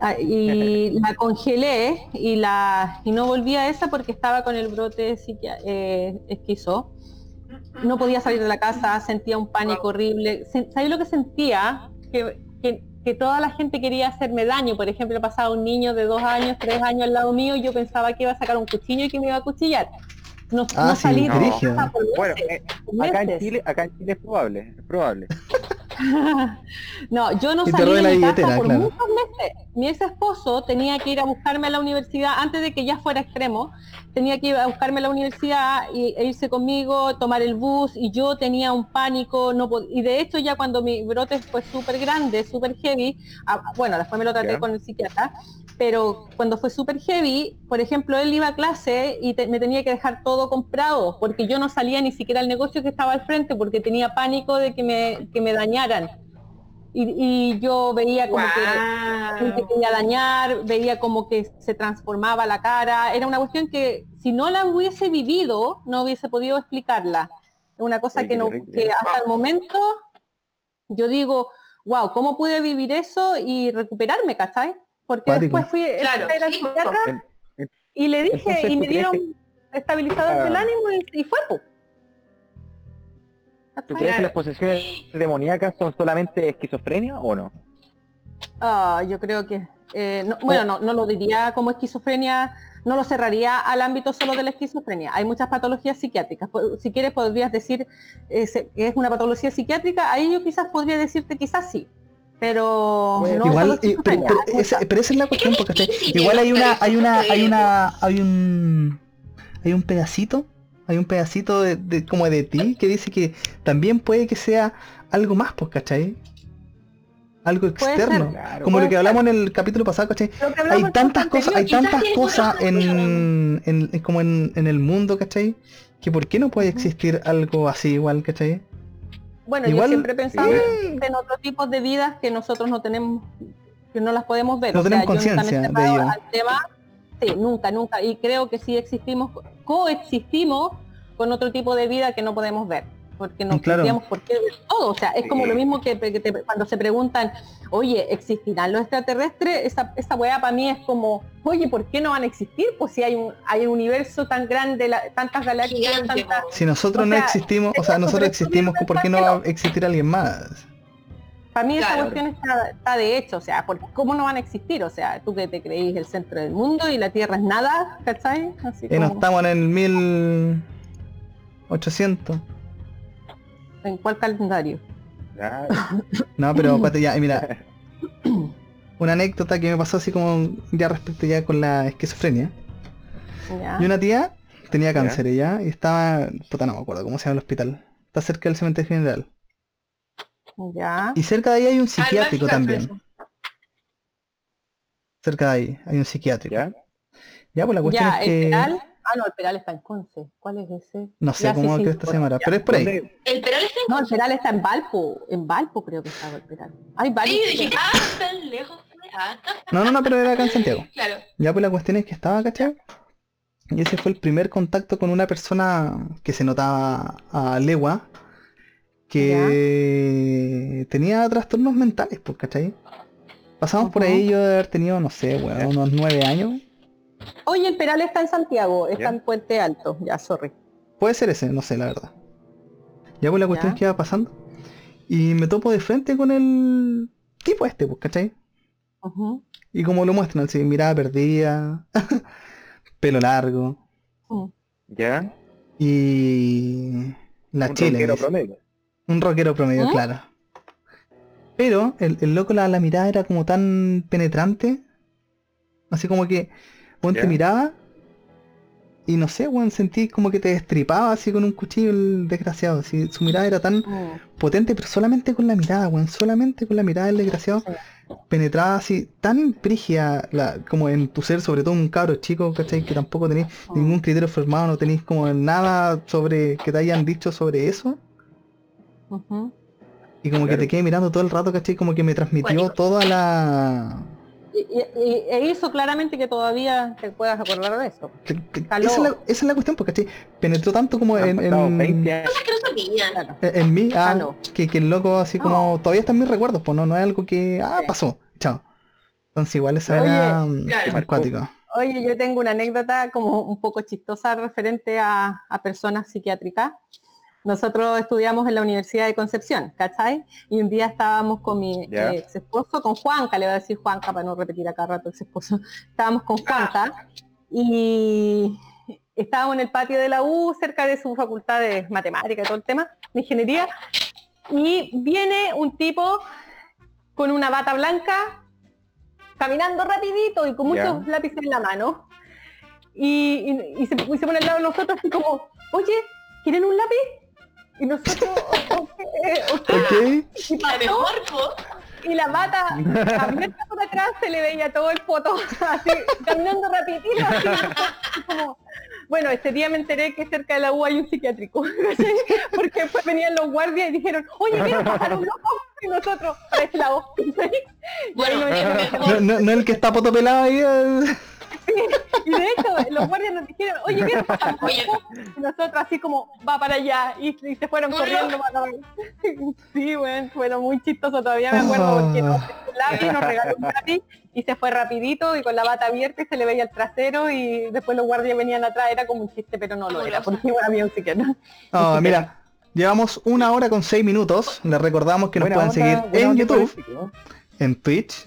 ah, y la congelé y la y no volví a esa porque estaba con el brote eh, esquizo. No podía salir de la casa, sentía un pánico horrible. ¿Sabes lo que sentía? Que, que- que toda la gente quería hacerme daño. Por ejemplo, pasaba un niño de dos años, tres años al lado mío y yo pensaba que iba a sacar un cuchillo y que me iba a cuchillar. No, Ah, no sí, salí de la brígido. casa por Bueno, eh, por acá en. Chile, acá en Chile es probable, es probable. no, yo no Y salí de la mi casa por claro. muchos meses. Mi ex esposo tenía que ir a buscarme a la universidad antes de que ya fuera extremo. Tenía que ir a buscarme a la universidad y, e irse conmigo, tomar el bus y yo tenía un pánico. No y de hecho ya cuando mi brote fue súper grande, súper heavy, bueno, después me lo traté con el psiquiatra, pero cuando fue súper heavy, por ejemplo, él iba a clase y te- me tenía que dejar todo comprado porque yo no salía ni siquiera al negocio que estaba al frente porque tenía pánico de que me, que me dañaran. Y, y yo veía como que la gente quería dañar, veía como que se transformaba la cara. Era una cuestión que si no la hubiese vivido, no hubiese podido explicarla. Es una cosa que, no, que hasta el momento yo digo, wow, ¿cómo pude vivir eso y recuperarme, cachai? Porque Cuático. después fui Claro, sí, psiquiatra En- en- y le dije, entonces, y ¿tú me dieron estabilizador Ah. del ánimo y, y fue. ¿Tú crees que las posesiones demoníacas son solamente esquizofrenia o no? Ah, yo creo que, eh, no- bueno, no, no lo diría como esquizofrenia, no lo cerraría al ámbito solo de la esquizofrenia. Hay muchas patologías psiquiátricas. Si quieres podrías decir eh, que es una patología psiquiátrica, ahí yo quizás podría decirte quizás sí. Pero Bueno, no Igual, eh, pero, esa, pero esa es la cuestión, porque igual hay una, hay una, hay una, hay un, hay un pedacito, hay un pedacito de, de- como de ti que dice que también puede que sea algo más, pues, ¿cachai? Algo externo, ser, como lo que hablamos en el capítulo pasado, ¿cachai? Hay tantas cosas, hay tantas cosas en, en- en- como en, en el mundo, ¿cachai? Que por qué no puede existir algo así igual, ¿cachai? Bueno, Igual- yo siempre he pensado Sí. en otros tipos de vidas que nosotros no tenemos, pero no las podemos ver. No O sea, tenemos conciencia de ello. al tema. Sí, nunca, nunca. Y creo que sí existimos, coexistimos con otro tipo de vida que no podemos ver. Porque nos Claro. planteamos por qué todo. O sea, es como lo mismo que, que te- cuando se preguntan, oye, ¿existirán los extraterrestres? Esa, esa weá para mí es como, oye, ¿por qué no van a existir? Pues si hay un, hay un universo tan grande, la- tantas galaxias, tantas... Si nosotros O no existimos, o sea, nosotros existimos, ¿por qué no va a existir alguien más? Para mí esa cuestión está, está de hecho, o sea, porque ¿cómo no van a existir? O sea, tú que te creís el centro del mundo y la Tierra es nada, ¿cachai? Así Y no como, estamos en el 1800. ¿En cuál calendario? No, pero cuate, ya, y mira. Una anécdota que me pasó así como ya respecto ya con la esquizofrenia. Ya. Y una tía tenía cáncer ya y estaba, puta no me acuerdo cómo se llama el hospital. Está cerca del cementerio general. Ya. Y cerca de ahí hay un psiquiátrico también. Cerca de ahí hay un psiquiátrico. ya. Ya, pues la cuestión Ya, es que. No, el Peral está en Conce. ¿Cuál es ese? no sé Ya, cómo sí, que esta por- se llamará, ya. pero es por ahí. ¿Dónde? El Peral está en No, el Peral está en Valpo. En Valpo creo que estaba el Peral. Hay varios. Sí, dije, ah, tan lejos. Ah, No, no, no, pero era acá en Santiago. claro. Ya pues la cuestión es que estaba, ¿cachai? Y ese fue el primer contacto con una persona que se notaba a legua que tenía trastornos mentales, pues, ¿cachai? Pasamos por ahí yo de haber tenido, no sé, weón, unos nueve años. Oye, el Peral está en Santiago, está Ya. en Puente Alto. Ya, sorry. Puede ser ese, no sé, la verdad. Ya pues la cuestión Ya. es que iba pasando. Y me topo de frente con el tipo este, pues, ¿cachai? Y como lo muestran, así, mirada perdida, pelo largo. Ya. Y la Un chile. rockero dice. promedio. Un rockero promedio, ¿Mm? claro. Pero el, el loco, la, la mirada era como tan penetrante. Así como que, weón, te Ya. miraba. Y no sé, weón, sentí como que te destripaba así con un cuchillo el desgraciado. Así, su mirada era tan Mm. potente, pero solamente con la mirada, weón. Solamente con la mirada del desgraciado. Penetraba así, tan prígida la- como en tu ser, sobre todo un cabro chico, ¿cachai? Que tampoco tenéis ningún criterio formado, no tenéis como nada sobre que te hayan dicho sobre eso. Y como que te quedé mirando todo el rato, ¿cachai? Como que me transmitió toda la... Y, e hizo claramente que todavía te puedas acordar de eso. que- que- Caló. Esa, es la, esa es la cuestión, porque ¿cachai? Penetró tanto como en, en, 20 años. Cosas que no se olvidan. Claro. en mí, ah, que, que el loco así como... Todavía están mis recuerdos, pues no, no es algo que... Ah, Sí. pasó, chao. Entonces igual esa Oye, era mm, claro. acuático. Oye, yo tengo una anécdota como un poco chistosa referente a, a personas psiquiátricas. Nosotros estudiamos en la Universidad de Concepción, ¿cachai? Y un día estábamos con mi ex esposo, con Juanca, le voy a decir Juanca para no repetir acá rato ex esposo. Estábamos con Juanca y estábamos en el patio de la U, cerca de su facultad de matemática y todo el tema, de ingeniería, y viene un tipo con una bata blanca, caminando rapidito y con muchos lápices en la mano. Y, y- y se, y se pone al lado de nosotros así como, oye, ¿quieren un lápiz? Y nosotros, ok, ok. ¿Ok? Y pasó, y la bata abierta por atrás se le veía todo el poto así caminando rapidito así, como bueno ese día me enteré que cerca de la U hay un psiquiátrico porque después venían los guardias y dijeron oye vieron pasar un loco y nosotros para ese lado metimos- No, no, no el que está poto pelado ahí. eh. Y de hecho los guardias nos dijeron oye Oye. loco y nosotros así como va para allá y, y se fueron ¿Cómo corriendo para allá. sí bueno fueron muy chistoso todavía me acuerdo porque nos Ah. lápiz, nos regaló un lápiz y se fue rapidito y con la bata abierta y se le veía el trasero y después los guardias venían atrás, era como un chiste, pero no lo era, porque igual había un psiquiatra. Ah, mira, llevamos una hora con seis minutos. Les recordamos que nos pueden onda, seguir en YouTube, ¿no? en Twitch.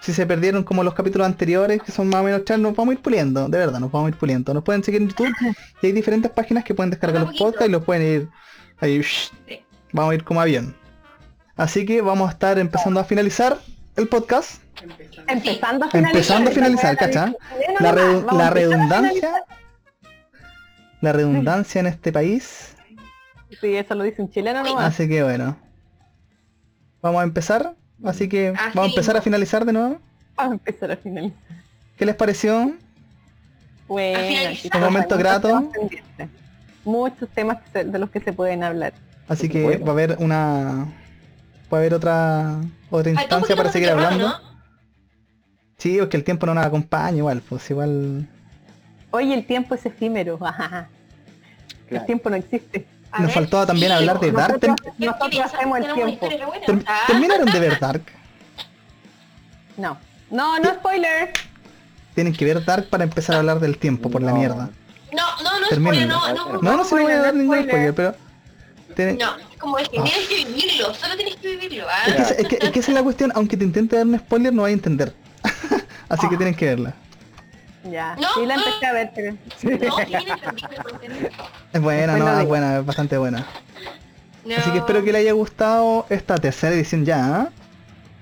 Si se perdieron como los capítulos anteriores, que son más o menos charlas, nos vamos a ir puliendo, de verdad, nos vamos a ir puliendo. Nos pueden seguir en YouTube y hay diferentes páginas que pueden descargar los podcasts y los pueden ir ahí. shh. Vamos a ir como avión. Así que vamos a estar empezando a finalizar el podcast. Empezando a finalizar. Empezando a finalizar, ¿cacha? La, redu- la redundancia. La redundancia en este país. Sí, eso lo dice un chileno nomás. Así que bueno. Vamos a empezar. Así que Así vamos a empezar a finalizar de nuevo. Vamos a empezar a finalizar. ¿Qué les pareció? Bueno, Un momento grato. temas. Muchos temas de los que se pueden hablar. Así que va a haber una... Va a haber otra otra instancia para seguir hablando. ¿no? Sí, es que el tiempo no nos acompaña igual, pues igual... Oye, el tiempo es efímero. El Claro. tiempo no existe. A Nos ver, faltó también sí, hablar de nosotros- Dark. Term- ¿qué Nosotros hacemos el tiempo. buena. Ah, ¿Terminaron de ver Dark? No. No, no spoiler. Tienen que ver Dark para empezar a hablar del tiempo, por la mierda. No, no, no, spoiler, no, no, No, no se lo voy a dar ningún spoiler. spoiler, pero... tiene- No, es como es que tienes que vivirlo, solo tienes que vivirlo. ¿ah? Es que, esa- es, que, es que esa es la cuestión, aunque te intente dar un spoiler no vas a entender. Así Ah. que tienen que verla. Ya. No, Sí, la empecé a ver, pero... No, es buena, no, es buena, es bastante buena. No. Así que espero que le haya gustado esta tercera edición ya. ¿ah?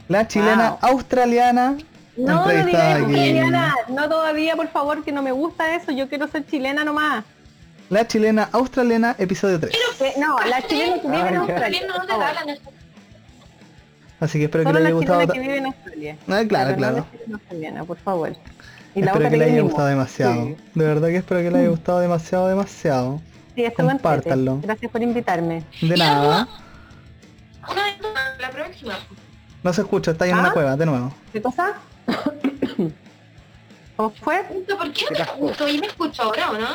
La chilena Wow. australiana No, no digas chilena. No todavía, por favor, que no me gusta eso. Yo quiero ser chilena nomás. La chilena australiana episodio 3. Que- No, la chilena que vive en Ah. Australia. Así que espero que Solo le la haya gustado. que vive en Australia. Ah, claro, Pero claro. No australiana, por favor. Y la Espero que le haya gustado demasiado. Sí. De verdad que espero que le haya gustado demasiado, demasiado. Sí, entrete. Compártanlo. Gracias por invitarme. De nada. Una vez más, la próxima. No se escucha, está ahí en una ¿Ah? cueva, de nuevo. ¿Qué cosa? ¿Cómo fue? ¿Por qué no ¿Qué me pasó? escucho? ¿Y me escucho ahora o no?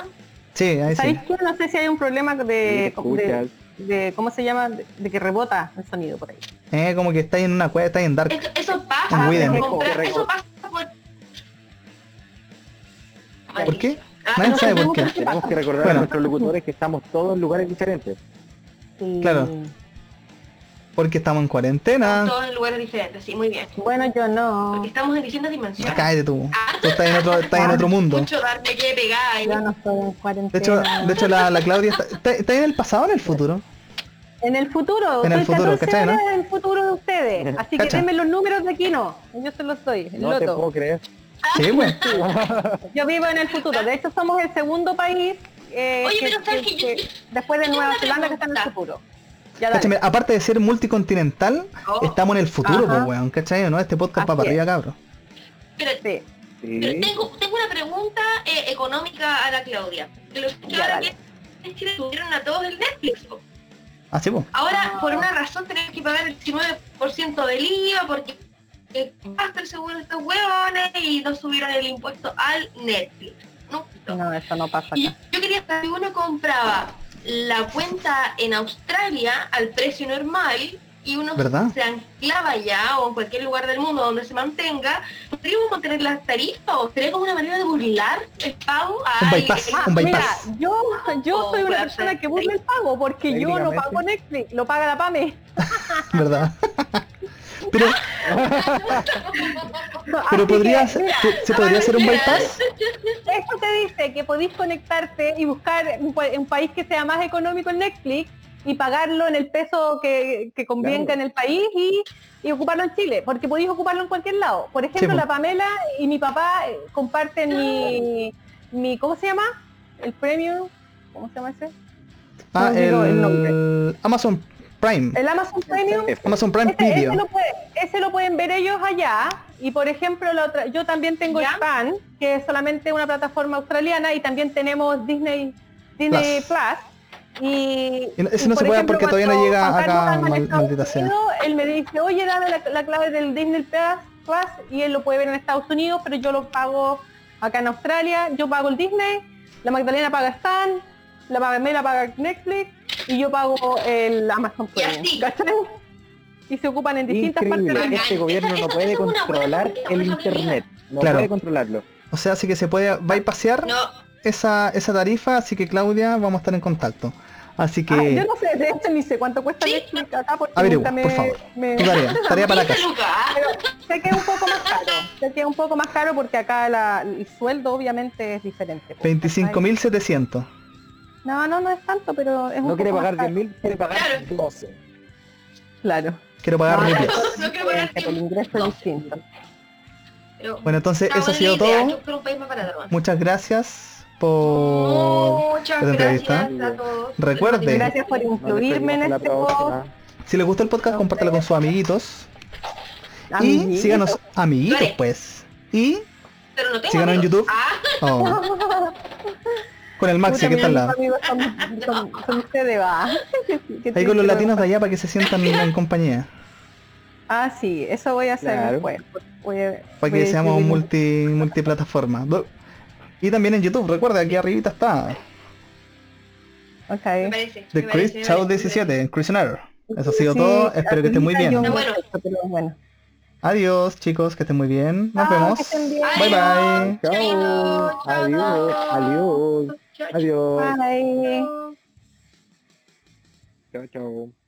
Sí, ahí sí. ¿Sabéis qué? No sé si hay un problema te de, de, ¿cómo se llama? De, que rebota el sonido por ahí. Eh, como que está ahí en una cueva, está ahí en Dark. Eso, eso En pasa eso pasa por... ¿Por qué? Ah, Nadie no sabe sé, por qué. Tenemos que recordar Bueno. a nuestros locutores que estamos todos en lugares diferentes. Y- Claro. Porque estamos en cuarentena. Todos en lugares diferentes, sí, muy bien. Bueno, yo no. Porque estamos en distintas dimensiones. Cállate tú. Ah. Tú estás en otro, estás en otro mundo. Mucho darme que pegar. Yo no estoy en De cuarentena. hecho, de hecho la, la Claudia está, está, está en el pasado o en el futuro. En el futuro, En el futuro, 14 ¿cachai, no? en el futuro de ustedes. Así que denme los números de aquí no. Yo se los doy, el No te loto. puedo creer. Sí, pues. Yo vivo en el futuro. De hecho, somos el segundo país eh, Oye, que- pero ¿sabes que- qué? Yo- que- después de Nueva Zelanda que está en el futuro. Ya mira, aparte de ser multicontinental, Oh. estamos en el futuro, Ajá. pues weón, ¿cachai? ¿No? Este podcast para arriba, cabros. Pero, Sí. pero tengo, tengo una pregunta eh, económica a la Claudia. Los que ahora que en Chile tuvieron a todos el Netflix. po. Así, pues. Ahora, por una razón, tenemos que pagar el 19% del IVA porque el seguro de estos huevones y no subieron el impuesto al Netflix. No, No, eso no pasa Y yo quería saber si uno compraba la cuenta en Australia al precio normal y uno ¿Verdad? se anclaba ya o en cualquier lugar del mundo donde se mantenga, ¿podríamos mantener las tarifas o sería como una manera de burlar el pago? Un Ay, bypass, un Mira, yo, yo Oh, soy una persona que burla el pago porque yo no pago Netflix, lo paga la PAME. ¿Verdad? Pero, pero podría, mira, ¿se, se podría hacer un bypass? Esto te dice que podéis conectarte y buscar un, pa- un país que sea más económico en Netflix y pagarlo en el peso que, que convenga Claro. en el país y, y ocuparlo en Chile, porque podéis ocuparlo en cualquier lado. Por ejemplo, Sí, la Pamela y mi papá eh, comparten mi, mi, ¿cómo se llama? El premium, ¿cómo se llama ese? Ah, No el el nombre. Amazon Prime. El Amazon Premium. Amazon Prime Ese, ese Video. lo puede- ese lo pueden ver ellos allá y por ejemplo la otra- yo también tengo ¿Ya? Span que es solamente una plataforma australiana y también tenemos Disney Disney Plus. Plus, y, Y no- ese y, no se porque todavía no llega acá, mal- Estados maldita sea. Unidos, él me dice oye dame la, la clave del Disney Plus, Plus y él lo puede ver en Estados Unidos pero yo lo pago acá en Australia yo pago el Disney la Magdalena paga Stan la Pamela paga Netflix y yo pago el Amazon así. ¿cachai? y se ocupan en distintas Increíble. partes del. Este gobierno no puede buena controlar el internet. No Claro. puede controlarlo. O sea, así que se puede bypassear No, esa, esa tarifa, así que Claudia, vamos a estar en contacto. Así que, Ah, yo no sé, de hecho ni sé cuánto cuesta Sí. Netflix acá porque Averigua, nunca me, por favor. me- tu tarea, tarea para la 15 casa. lucas, ¿ah? Pero sé que es un poco más caro, sé que es un poco más caro porque acá la- el sueldo obviamente es diferente. pues, 25.700. No, no, no es tanto, pero es un No quiere poco pagar más 10 mil, quiere pagar Claro. 12. caro. Claro. Quiero pagar No, rupias. No quiero pagar el ingreso es distinto. Pero- Bueno, entonces eso ha buena sido idea, todo. yo quiero un país más barato, ¿no? Muchas gracias por Muchas esta entrevista. gracias a todos. Recuerde. Gracias por Nos incluirme en despedimos este la post. próxima. Si les gustó el podcast, compártelo con sus amiguitos. Y Amiguitos. síganos amiguitos, pues. Y Pero no tengo Síganos en amigos. YouTube. Ah, oh, con el Maxi Puta, que está al mis lado. amigos son, son- son ustedes, va. Ahí con los latinos de allá para que se sientan en compañía. Ah, sí, eso voy a hacer Claro. después. Voy a- Para que a seamos multi, multiplataforma. Y también en YouTube, recuerda, aquí arribita está. Me Ok. parece. The me Chris parece, Chao parece. 17, Chris and Error. Eso ha sido Sí, todo, espero que estén muy bien. Bueno. Adiós chicos, que estén muy bien. Nos Chao, vemos. Bye bye. Chao. Adiós. Adiós. Chao, Adiós. Bye. chao. Chao, chao.